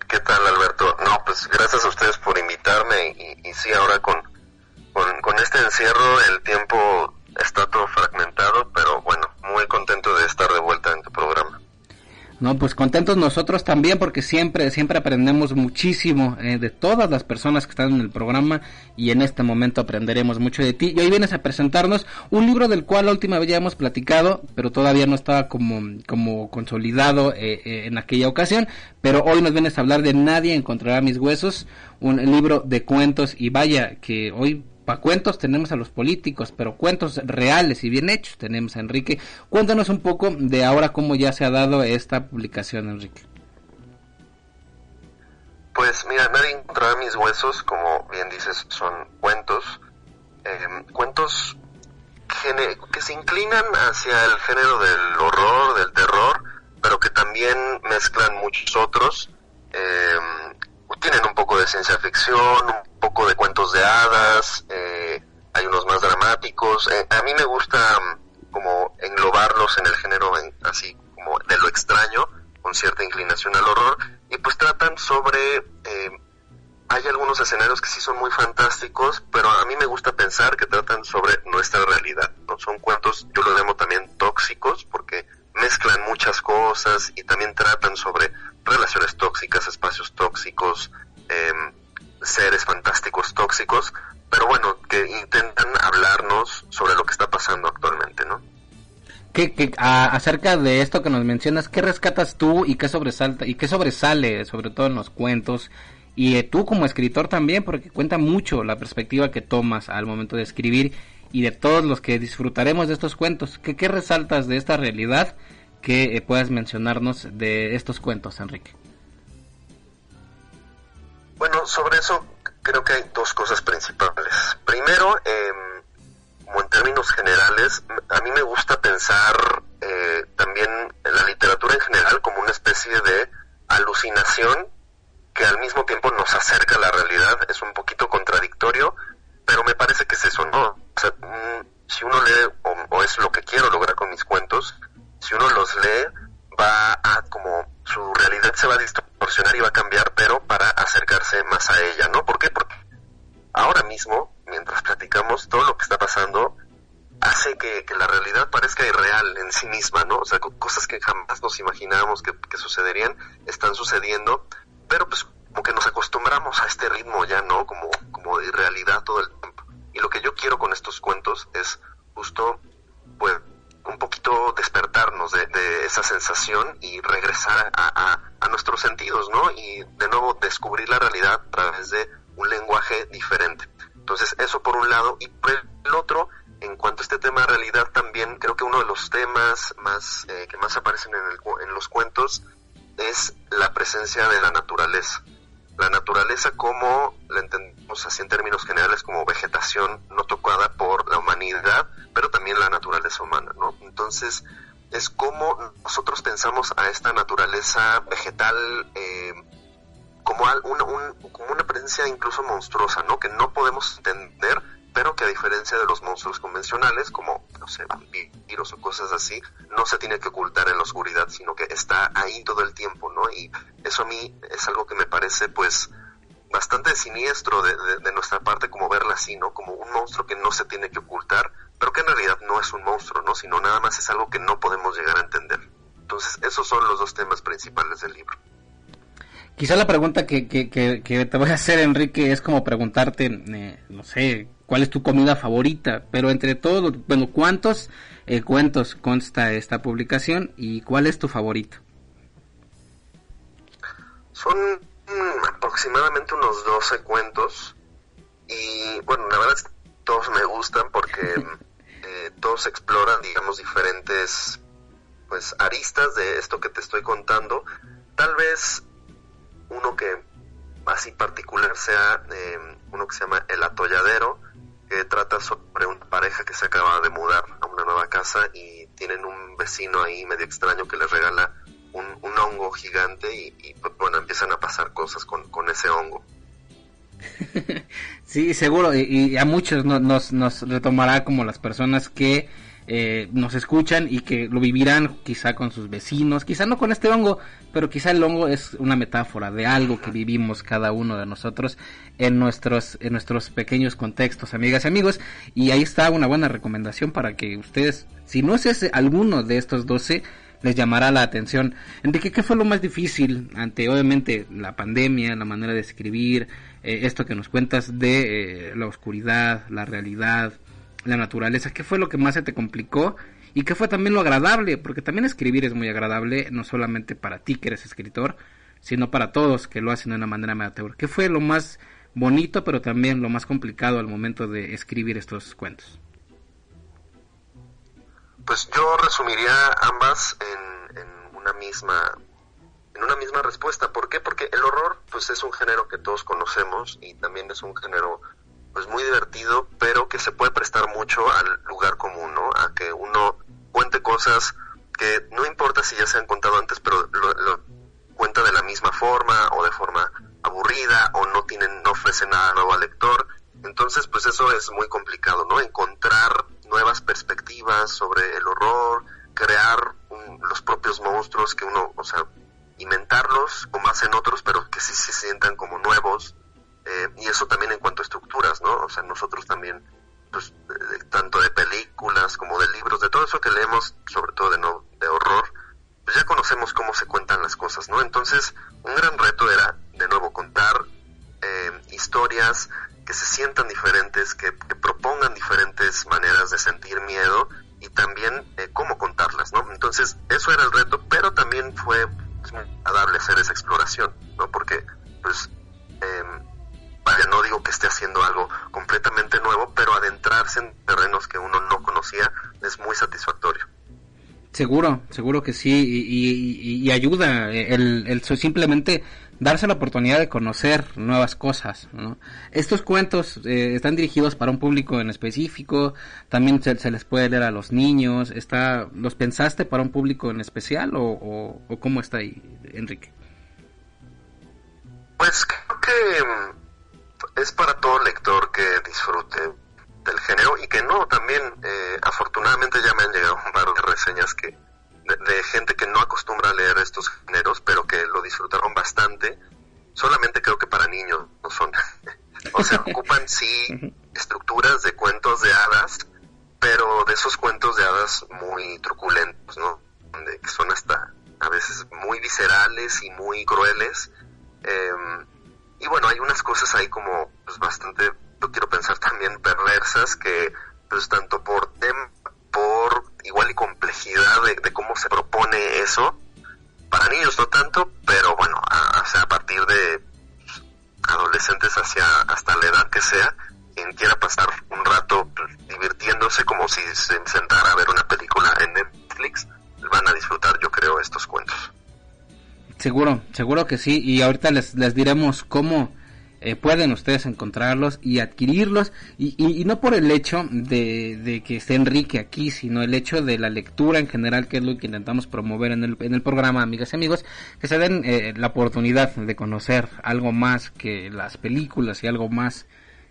¿Qué tal, Alberto? No, pues gracias a ustedes por invitarme y, sí, ahora con, con, este encierro el tiempo está todo fragmentado, pero bueno, muy contento de estar de vuelta. No, pues contentos nosotros también porque siempre, siempre aprendemos muchísimo eh, de todas las personas que están en el programa y en este momento aprenderemos mucho de ti. Y hoy vienes a presentarnos un libro del cual la última vez ya hemos platicado, pero todavía no estaba como, como consolidado eh, eh, en aquella ocasión. Pero hoy nos vienes a hablar de Nadie encontrará mis huesos, un libro de cuentos y vaya que hoy para cuentos tenemos a los políticos, pero cuentos reales y bien hechos tenemos a Enrique. Cuéntanos un poco de ahora cómo ya se ha dado esta publicación, Enrique. Pues mira, nadie encontrará mis huesos, como bien dices, son cuentos, eh, cuentos que se inclinan hacia el género del horror, del terror, pero que también mezclan muchos otros. Eh, tienen un poco de ciencia ficción, un poco de cuentos de hadas, eh, hay unos más dramáticos. Eh, a mí me gusta mm, como englobarlos en el género en- así como de lo extraño, con cierta inclinación al horror, y pues tratan sobre... eh, hay algunos escenarios que sí son muy fantásticos, pero a mí me gusta pensar que tratan sobre nuestra realidad. Son cuentos, yo lo llamo también tóxicos, porque mezclan muchas cosas y también tratan sobre relaciones tóxicas, espacios tóxicos, em, seres fantásticos tóxicos, pero bueno, que intentan hablarnos sobre lo que está pasando actualmente, ¿no? ¿Qué, qué- a- acerca de esto que nos mencionas, ¿qué rescatas tú y qué sobresalta y qué sobresale, sobre todo en los cuentos? Y eh, tú como escritor también, porque cuenta mucho la perspectiva que tomas al momento de escribir y de todos los que disfrutaremos de estos cuentos. ¿Qué, qué resaltas de esta realidad que eh, puedas mencionarnos de estos cuentos, Enrique? Bueno, sobre eso creo que hay dos cosas principales. Primero, em, como en términos generales, a mí me gusta pensar eh, también la literatura en general como una especie de alucinación que al mismo tiempo nos acerca a la realidad. Es un poquito contradictorio, pero me parece que es eso, ¿no? O sea, mm, si uno lee, o es lo que quiero lograr con mis cuentos, si uno los lee, va a como su realidad se va a distorsionar y va a cambiar, pero para acercarse más a ella, ¿no? ¿Por qué? Porque ahora mismo, mientras platicamos, todo lo que está pasando hace que, que la realidad parezca irreal en sí misma, ¿no? O sea, co- cosas que jamás nos imaginábamos que, que sucederían están sucediendo, pero pues como que nos acostumbramos a este ritmo ya, ¿no? Como, como de irrealidad todo el tiempo. Y lo que yo quiero con estos cuentos es justo, pues, un poquito despertarnos de, esa sensación y regresar a, nuestros sentidos, ¿no? Y de nuevo descubrir la realidad a través de un lenguaje diferente. Entonces, eso por un lado. Y por el otro, en cuanto a este tema de realidad, también creo que uno de los temas más eh, que más aparecen en, el en los cuentos es la presencia de la naturaleza. La naturaleza como la entendemos así en términos generales como vegetación no tocada por la humanidad, pero también la naturaleza humana, ¿no? Entonces, es como nosotros pensamos a esta naturaleza vegetal eh, como, al- un- un- como una presencia incluso monstruosa, ¿no? Que no podemos entender, pero que a diferencia de los monstruos convencionales, como, no vampiros o cosas así, no se tiene que ocultar en la oscuridad, sino que está ahí todo el tiempo, ¿no? Y eso a mí es algo que me parece, pues, bastante siniestro de- de nuestra parte como verla así, ¿no? Como un monstruo que no se tiene que ocultar, pero que en realidad no es un monstruo, ¿no? Sino nada más es algo que no podemos llegar a entender. Entonces, esos son los dos temas principales del libro. Quizá la pregunta que, que, que, que te voy a hacer, Enrique, es como preguntarte, eh, no sé, cuál es tu comida favorita, pero entre todos, bueno, ¿cuántos eh, cuentos consta esta publicación y cuál es tu favorito? Son mm, aproximadamente unos 12 cuentos y bueno, la verdad es que todos me gustan porque [LAUGHS] eh, todos exploran, digamos, diferentes pues aristas de esto que te estoy contando. Tal vez uno que así particular sea eh, uno que se llama El Atolladero, que trata sobre una pareja que se acaba de mudar a una nueva casa y tienen un vecino ahí medio extraño que les regala un, un hongo gigante y, pues, bueno, empiezan a pasar cosas con, con ese hongo. [LAUGHS] Sí, seguro, y, a muchos no- nos, nos retomará como las personas que eh, nos escuchan y que lo vivirán quizá con sus vecinos, quizá no con este hongo, pero quizá el hongo es una metáfora de algo que vivimos cada uno de nosotros en nuestros, en nuestros pequeños contextos, amigas y amigos, y ahí está una buena recomendación para que ustedes, si no es ese, alguno de estos 12, les llamará la atención. Enrique, ¿qué fue lo más difícil ante obviamente la pandemia, la manera de escribir, eh, esto que nos cuentas de eh, la oscuridad, la realidad, la naturaleza? ¿Qué fue lo que más se te complicó? Y qué fue también lo agradable, porque también escribir es muy agradable, no solamente para ti que eres escritor, sino para todos que lo hacen de una manera amateur. ¿Qué fue lo más bonito, pero también lo más complicado al momento de escribir estos cuentos? Pues yo resumiría ambas en, en una misma en una misma respuesta. ¿Por qué? Porque el horror pues es un género que todos conocemos y también es un género pues muy divertido, pero que se puede prestar mucho al lugar común, ¿no? A que uno cuente cosas que no importa si ya se han contado antes, pero lo, cuenta de la misma forma o de forma aburrida o no tienen no ofrece nada nuevo al lector. Entonces, pues eso es muy complicado, ¿no? Encontrar nuevas perspectivas sobre el horror, crear un- los propios monstruos que uno, o sea, inventarlos como hacen otros, pero que sí se sientan como nuevos. Eh, y eso también en cuanto a estructuras, ¿no? O sea, nosotros también, pues, tanto de películas como de libros, de todo eso que leemos, sobre todo de, no, de horror, pues ya conocemos cómo se cuentan las cosas, ¿no? Entonces, un gran reto era, de nuevo, contar eh, historias que se sientan diferentes, que, propongan diferentes maneras de sentir miedo y también eh, cómo contarlas, ¿no? Entonces, eso era el reto, pero también fue pues, agradable hacer esa exploración, ¿no? Porque, pues, em, vaya, no digo que esté haciendo algo completamente nuevo, pero adentrarse en terrenos que uno no conocía es muy satisfactorio. Seguro, seguro que sí, y, y- y- y ayuda el, el simplemente darse la oportunidad de conocer nuevas cosas. ¿no? Estos cuentos eh, están dirigidos para un público en específico, también se, se les puede leer a los niños. Está, ¿Los pensaste para un público en especial o, o, o cómo está ahí, Enrique? Pues creo que mm, es para todo lector que disfrute del género y que no, también eh, afortunadamente ya me han llegado un par de reseñas que de, de gente que no acostumbra a leer estos géneros pero que lo disfrutaron bastante solamente creo que para niños no son. [LAUGHS] o sea, ocupan sí estructuras de cuentos de hadas, pero de esos cuentos de hadas muy truculentos, ¿no? De, que son hasta a veces muy viscerales y muy crueles. Em, y bueno, hay unas cosas ahí como pues bastante, yo quiero pensar también perversas que pues tanto por por igual y complejidad de, cómo se propone eso, para niños no tanto, pero bueno, a, a partir de adolescentes hacia hasta la edad que sea, quien quiera pasar un rato divirtiéndose como si se sentara a ver una película en Netflix, van a disfrutar yo creo estos cuentos. Seguro, seguro que sí. Y ahorita les, les diremos cómo eh, pueden ustedes encontrarlos y adquirirlos. Y, y, y no por el hecho de, de, que esté Enrique aquí, sino el hecho de la lectura en general, que es lo que intentamos promover en el, en el programa, amigas y amigos, que se den eh, la oportunidad de conocer algo más que las películas y algo más.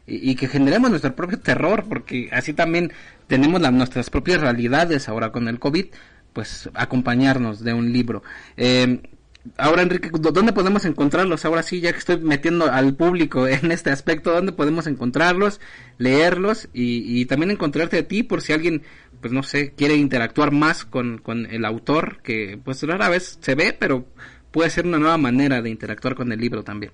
Y, que generemos nuestro propio terror, porque así también tenemos la, nuestras propias realidades ahora con el COVID, pues acompañarnos de un libro. Eh, Ahora, Enrique, ¿dónde podemos encontrarlos? Ahora sí, ya que estoy metiendo al público [LAUGHS] en este aspecto, ¿dónde podemos encontrarlos, leerlos y, también encontrarte a ti por si alguien, pues no sé, quiere interactuar más con, con el autor, que pues rara vez se ve, pero puede ser una nueva manera de interactuar con el libro también.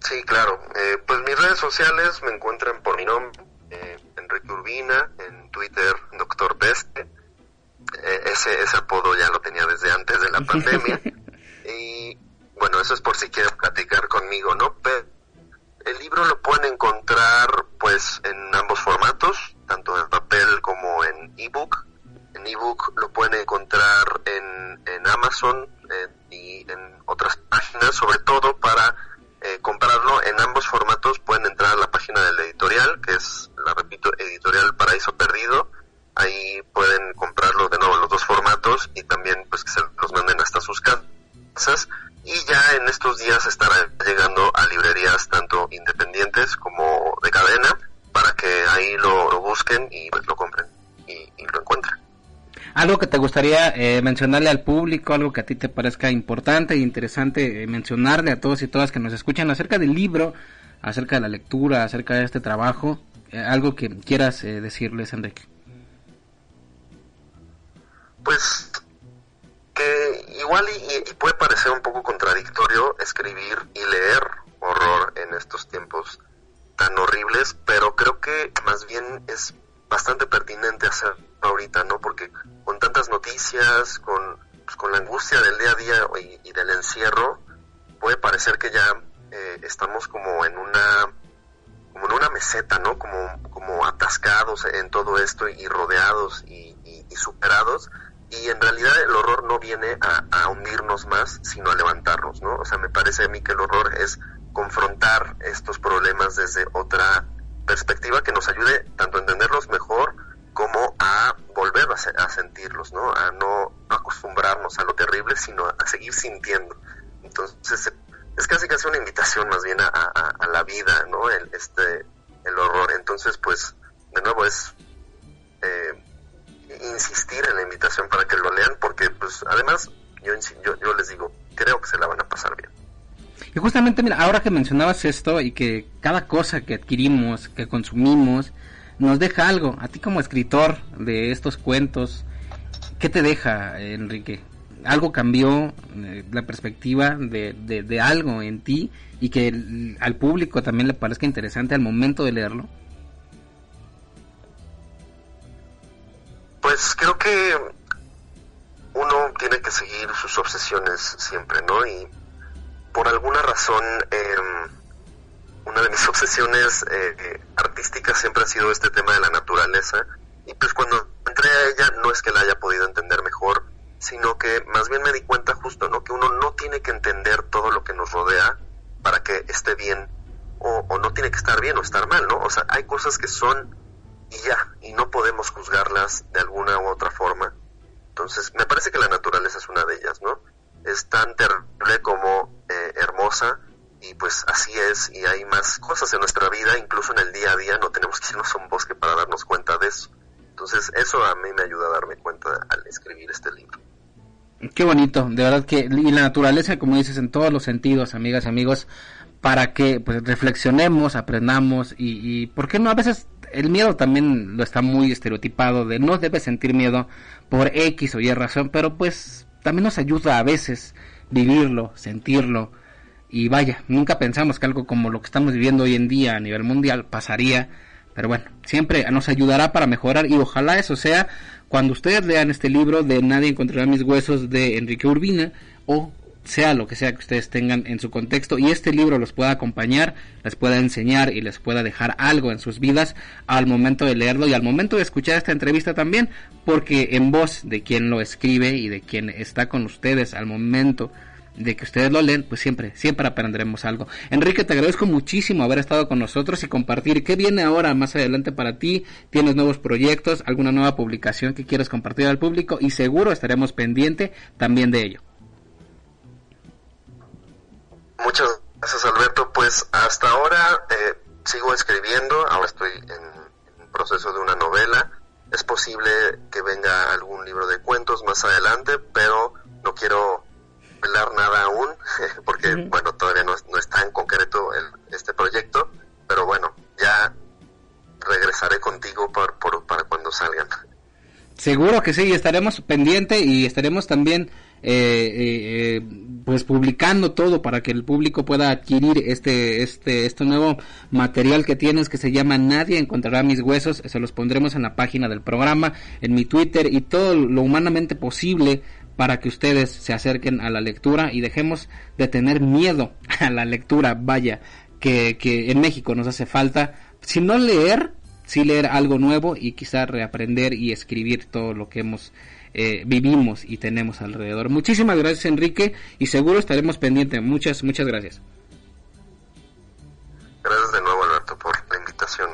Sí, claro. Eh, pues mis redes sociales me encuentran por mi nombre, eh, Enrique Urbina, en Twitter, Doctor Peste ese, ese apodo ya lo tenía desde antes de la [LAUGHS] pandemia. y bueno, eso es por si quieren platicar conmigo, ¿no? Pero el libro lo pueden encontrar pues en ambos formatos, te gustaría eh, mencionarle al público, algo que a ti te parezca importante e interesante eh, mencionarle a todos y todas que nos escuchan acerca del libro, acerca de la lectura, acerca de este trabajo, eh, algo que quieras decirles, Enrique mencionabas esto y que cada cosa que adquirimos que consumimos nos deja algo. A ti como escritor de estos cuentos qué te deja Enrique algo cambió eh, la perspectiva de, de, algo en ti y que al público también le parezca interesante al momento de leerlo Pues creo que uno tiene que seguir sus obsesiones siempre, ¿no? Y por alguna razón, eh, una de mis obsesiones eh, artísticas siempre ha sido este tema de la naturaleza. Y pues cuando entré a ella, no es que la haya podido entender mejor, sino que más bien me di cuenta justo, ¿no? Que uno no tiene que entender todo lo que nos rodea para que esté bien, o, o no tiene que estar bien o estar mal, ¿no? O sea, hay cosas que son y ya, y no podemos juzgarlas de alguna u otra forma. Entonces, me parece que la naturaleza es una de ellas, ¿no? Es tan terrible como eh, hermosa y pues así es y hay más cosas en nuestra vida, incluso en el día a día, no tenemos que irnos a un bosque para darnos cuenta de eso. Entonces, eso a mí me ayuda a darme cuenta al escribir este libro. Qué bonito, de verdad que y la naturaleza, como dices, en todos los sentidos, amigas y amigos, para que pues reflexionemos, aprendamos y, y ¿por qué no? A veces el miedo también lo está muy estereotipado de no debes sentir miedo por X o Y razón, pero pues también nos ayuda a veces vivirlo, sentirlo. Y vaya, nunca pensamos que algo como lo que estamos viviendo hoy en día a nivel mundial pasaría, pero bueno, siempre nos ayudará para mejorar y ojalá eso sea cuando ustedes lean este libro de Nadie encontrará mis huesos de Enrique Urbina o sea lo que sea que ustedes tengan en su contexto y este libro los pueda acompañar, les pueda enseñar y les pueda dejar algo en sus vidas al momento de leerlo y al momento de escuchar esta entrevista también, porque en voz de quien lo escribe y de quien está con ustedes al momento de que ustedes lo leen, pues siempre, siempre aprenderemos algo. Enrique, te agradezco muchísimo haber estado con nosotros y compartir qué viene ahora más adelante para ti. Tienes nuevos proyectos, alguna nueva publicación que quieres compartir al público y seguro estaremos pendiente también de ello. Muchas gracias Alberto. Pues hasta ahora eh, sigo escribiendo, ahora estoy en, en proceso de una novela. Es posible que venga algún libro de cuentos más adelante, pero no quiero velar nada aún, [LAUGHS] porque bueno, todavía no, no está en concreto el, este proyecto, pero bueno, ya regresaré contigo por, por, para cuando salgan. Seguro que sí, estaremos pendiente y estaremos también eh, eh, pues publicando todo para que el público pueda adquirir este este este nuevo material que tienes que se llama Nadie encontrará mis huesos. Se los pondremos en la página del programa en mi Twitter y todo lo humanamente posible para que ustedes se acerquen a la lectura y dejemos de tener miedo a la lectura. Vaya que, que en México nos hace falta si no leer sí leer algo nuevo y quizá reaprender y escribir todo lo que hemos eh, vivimos y tenemos alrededor. Muchísimas gracias Enrique y seguro estaremos pendientes. Muchas, muchas gracias. Gracias de nuevo Alberto por la invitación.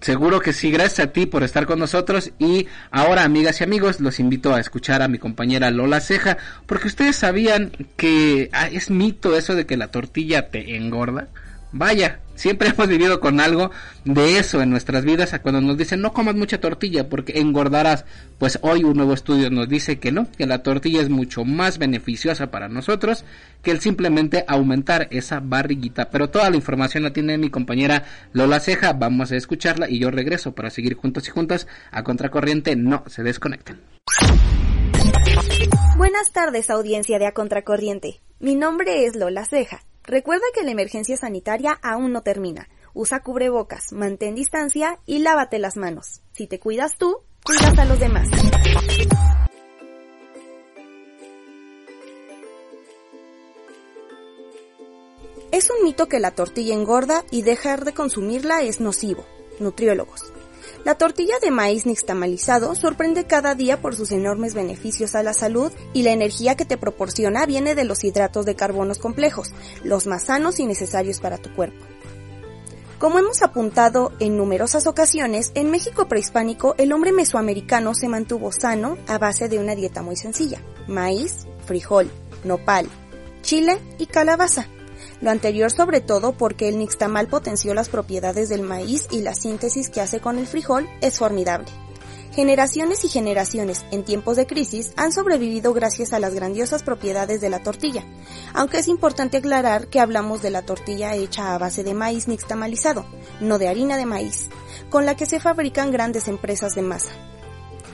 Seguro que sí, gracias a ti por estar con nosotros y ahora amigas y amigos los invito a escuchar a mi compañera Lola Ceja porque ustedes sabían que ah, es mito eso de que la tortilla te engorda. Vaya, siempre [LAUGHS] hemos vivido con algo de eso en nuestras vidas cuando nos dicen no comas mucha tortilla porque engordarás. Pues hoy un nuevo estudio nos dice que no, que la tortilla es mucho más beneficiosa para nosotros que el simplemente aumentar esa barriguita. Pero toda la información la tiene mi compañera Lola Ceja, vamos a escucharla y yo regreso para seguir juntos y juntas a Contracorriente. No se desconecten. Buenas tardes audiencia de A Contracorriente. Mi nombre es Lola Ceja Recuerda que la emergencia sanitaria aún no termina. Usa cubrebocas, mantén distancia y lávate las manos. Si te cuidas tú, cuidas a los demás. Es un mito que la tortilla engorda y dejar de consumirla es nocivo. Nutriólogos. La tortilla de maíz nixtamalizado sorprende cada día por sus enormes beneficios a la salud y la energía que te proporciona viene de los hidratos de carbonos complejos, los más sanos y necesarios para tu cuerpo. Como hemos apuntado en numerosas ocasiones, en México prehispánico el hombre mesoamericano se mantuvo sano a base de una dieta muy sencilla, maíz, frijol, nopal, chile y calabaza. Lo anterior sobre todo porque el nixtamal potenció las propiedades del maíz y la síntesis que hace con el frijol es formidable. Generaciones y generaciones en tiempos de crisis han sobrevivido gracias a las grandiosas propiedades de la tortilla, aunque es importante aclarar que hablamos de la tortilla hecha a base de maíz nixtamalizado, no de harina de maíz, con la que se fabrican grandes empresas de masa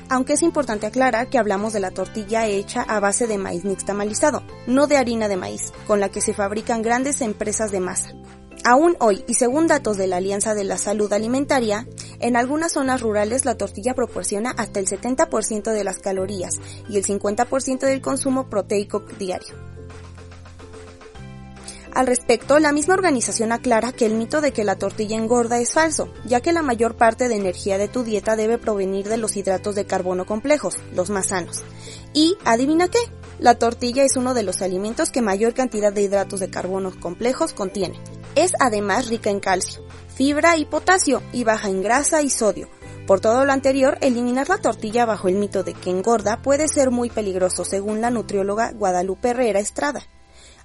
aunque es importante aclarar que hablamos de la tortilla hecha a base de maíz nixtamalizado, no de harina de maíz, con la que se fabrican grandes empresas de masa. Aún hoy, y según datos de la Alianza de la Salud Alimentaria, en algunas zonas rurales la tortilla proporciona hasta el 70% de las calorías y el 50% del consumo proteico diario. Al respecto, la misma organización aclara que el mito de que la tortilla engorda es falso, ya que la mayor parte de energía de tu dieta debe provenir de los hidratos de carbono complejos, los más sanos. Y, adivina qué, la tortilla es uno de los alimentos que mayor cantidad de hidratos de carbono complejos contiene. Es además rica en calcio, fibra y potasio y baja en grasa y sodio. Por todo lo anterior, eliminar la tortilla bajo el mito de que engorda puede ser muy peligroso, según la nutrióloga Guadalupe Herrera Estrada.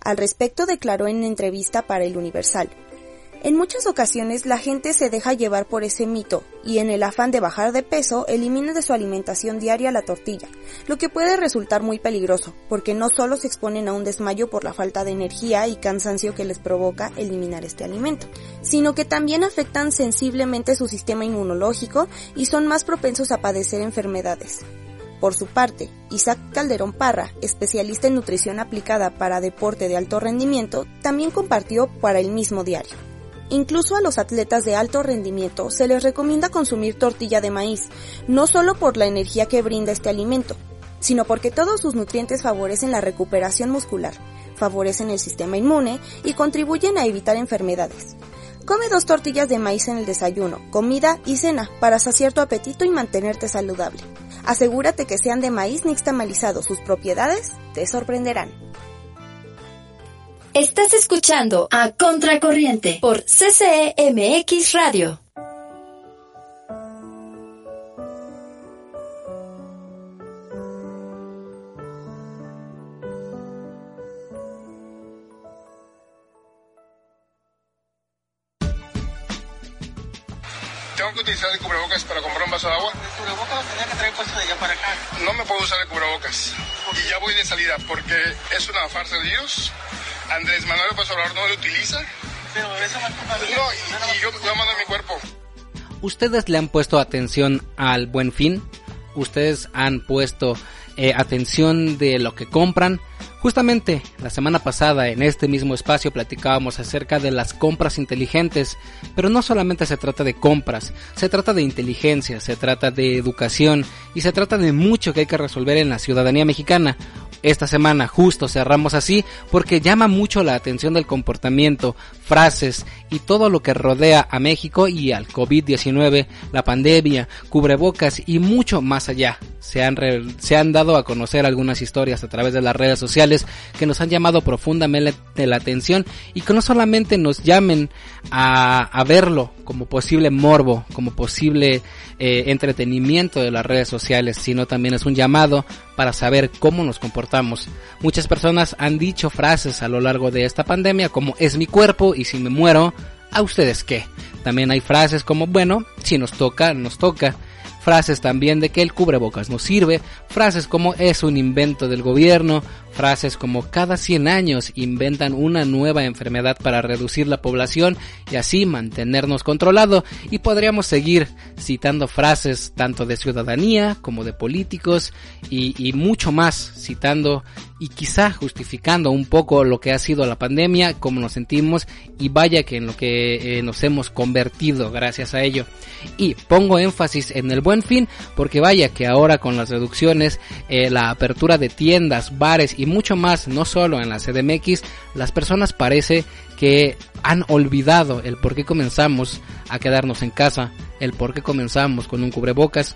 Al respecto declaró en entrevista para el Universal. En muchas ocasiones la gente se deja llevar por ese mito y en el afán de bajar de peso elimina de su alimentación diaria la tortilla, lo que puede resultar muy peligroso porque no solo se exponen a un desmayo por la falta de energía y cansancio que les provoca eliminar este alimento, sino que también afectan sensiblemente su sistema inmunológico y son más propensos a padecer enfermedades. Por su parte, Isaac Calderón Parra, especialista en nutrición aplicada para deporte de alto rendimiento, también compartió para el mismo diario. Incluso a los atletas de alto rendimiento se les recomienda consumir tortilla de maíz, no solo por la energía que brinda este alimento, sino porque todos sus nutrientes favorecen la recuperación muscular, favorecen el sistema inmune y contribuyen a evitar enfermedades. Come dos tortillas de maíz en el desayuno, comida y cena para saciar tu apetito y mantenerte saludable. Asegúrate que sean de maíz nixtamalizado, sus propiedades te sorprenderán. Estás escuchando a Contracorriente por CCEMX Radio. Que utilizar el cubrebocas para comprar un vaso de agua? El cubrebocas tenía que traer puesto de allá para acá. No me puedo usar el cubrebocas. Y ya voy de salida porque es una farsa de Dios. Andrés Manuel López Obrador no lo utiliza. Pero eso culpa mía. No, y, y yo, yo mando mi cuerpo. ¿Ustedes le han puesto atención al buen fin? ¿Ustedes han puesto eh, atención de lo que compran? Justamente la semana pasada en este mismo espacio platicábamos acerca de las compras inteligentes, pero no solamente se trata de compras, se trata de inteligencia, se trata de educación y se trata de mucho que hay que resolver en la ciudadanía mexicana. Esta semana justo cerramos así porque llama mucho la atención del comportamiento, frases y todo lo que rodea a México y al COVID-19, la pandemia, cubrebocas y mucho más allá. Se han, se han dado a conocer algunas historias a través de las redes sociales que nos han llamado profundamente la atención y que no solamente nos llamen a, a verlo como posible morbo, como posible eh, entretenimiento de las redes sociales, sino también es un llamado para saber cómo nos comportamos. Muchas personas han dicho frases a lo largo de esta pandemia como es mi cuerpo y si me muero, ¿a ustedes qué? También hay frases como bueno, si nos toca, nos toca. Frases también de que el cubrebocas no sirve, frases como es un invento del gobierno, frases como cada 100 años inventan una nueva enfermedad para reducir la población y así mantenernos controlado y podríamos seguir citando frases tanto de ciudadanía como de políticos y, y mucho más citando y quizá justificando un poco lo que ha sido la pandemia, cómo nos sentimos y vaya que en lo que eh, nos hemos convertido gracias a ello. Y pongo énfasis en el buen fin porque vaya que ahora con las reducciones, eh, la apertura de tiendas, bares y mucho más, no solo en la CDMX, las personas parece que han olvidado el por qué comenzamos a quedarnos en casa, el por qué comenzamos con un cubrebocas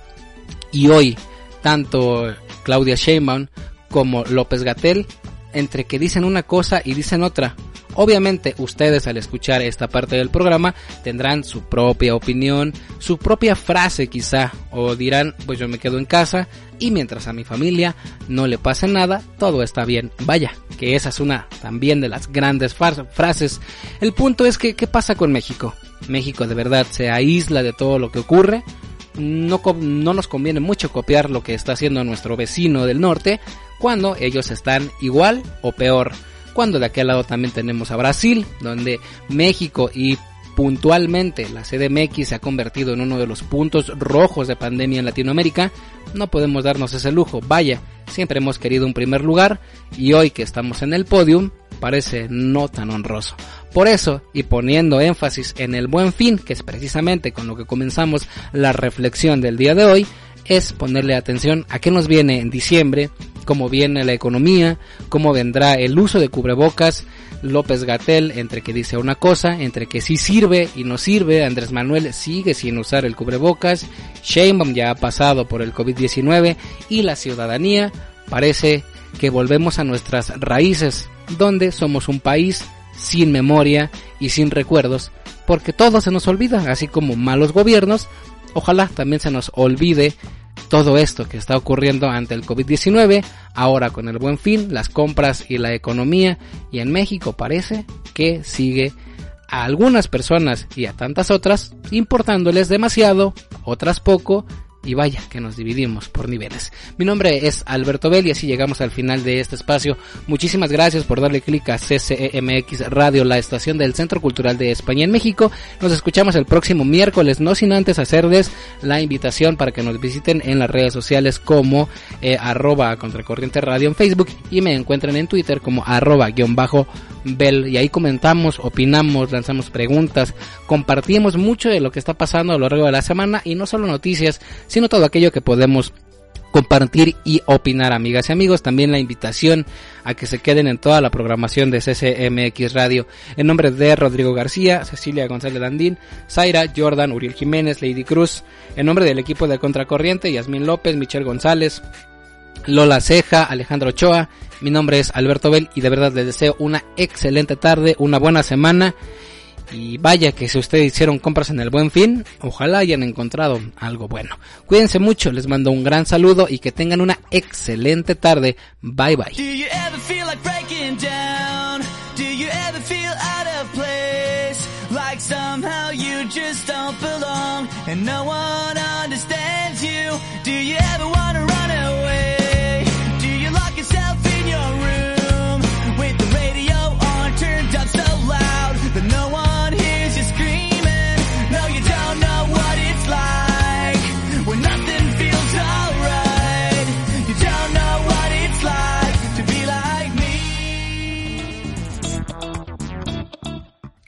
y hoy tanto Claudia Sheinbaum como López Gatel entre que dicen una cosa y dicen otra. Obviamente ustedes al escuchar esta parte del programa tendrán su propia opinión, su propia frase quizá, o dirán pues yo me quedo en casa y mientras a mi familia no le pase nada, todo está bien. Vaya, que esa es una también de las grandes frases. El punto es que, ¿qué pasa con México? México de verdad se aísla de todo lo que ocurre, no, no nos conviene mucho copiar lo que está haciendo nuestro vecino del norte cuando ellos están igual o peor. Cuando de aquel lado también tenemos a Brasil, donde México y puntualmente la CDMX se ha convertido en uno de los puntos rojos de pandemia en Latinoamérica, no podemos darnos ese lujo. Vaya, siempre hemos querido un primer lugar y hoy que estamos en el podium parece no tan honroso. Por eso, y poniendo énfasis en el buen fin, que es precisamente con lo que comenzamos la reflexión del día de hoy, es ponerle atención a qué nos viene en diciembre, cómo viene la economía, cómo vendrá el uso de cubrebocas, López Gatel entre que dice una cosa, entre que sí sirve y no sirve, Andrés Manuel sigue sin usar el cubrebocas, Sheinbaum ya ha pasado por el COVID-19 y la ciudadanía parece que volvemos a nuestras raíces, donde somos un país sin memoria y sin recuerdos, porque todo se nos olvida, así como malos gobiernos, ojalá también se nos olvide todo esto que está ocurriendo ante el COVID-19, ahora con el buen fin, las compras y la economía, y en México parece que sigue a algunas personas y a tantas otras, importándoles demasiado, otras poco, y vaya que nos dividimos por niveles. Mi nombre es Alberto Bell y así llegamos al final de este espacio. Muchísimas gracias por darle clic a CCEMX Radio, la estación del Centro Cultural de España en México. Nos escuchamos el próximo miércoles, no sin antes hacerles la invitación para que nos visiten en las redes sociales como eh, radio en Facebook y me encuentren en Twitter como arroba guion bajo Bell y ahí comentamos, opinamos, lanzamos preguntas, compartimos mucho de lo que está pasando a lo largo de la semana y no solo noticias, sino todo aquello que podemos compartir y opinar amigas y amigos. También la invitación a que se queden en toda la programación de CCMX Radio. En nombre de Rodrigo García, Cecilia González Landín, Zaira, Jordan, Uriel Jiménez, Lady Cruz, en nombre del equipo de Contracorriente, Yasmín López, Michelle González, Lola Ceja, Alejandro Ochoa, mi nombre es Alberto Bell y de verdad les deseo una excelente tarde, una buena semana y vaya que si ustedes hicieron compras en el buen fin, ojalá hayan encontrado algo bueno. Cuídense mucho, les mando un gran saludo y que tengan una excelente tarde. Bye bye.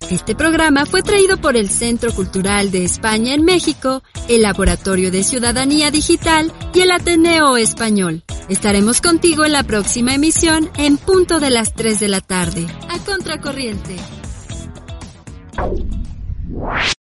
Este programa fue traído por el Centro Cultural de España en México, el Laboratorio de Ciudadanía Digital y el Ateneo Español. Estaremos contigo en la próxima emisión en punto de las 3 de la tarde. A Contracorriente.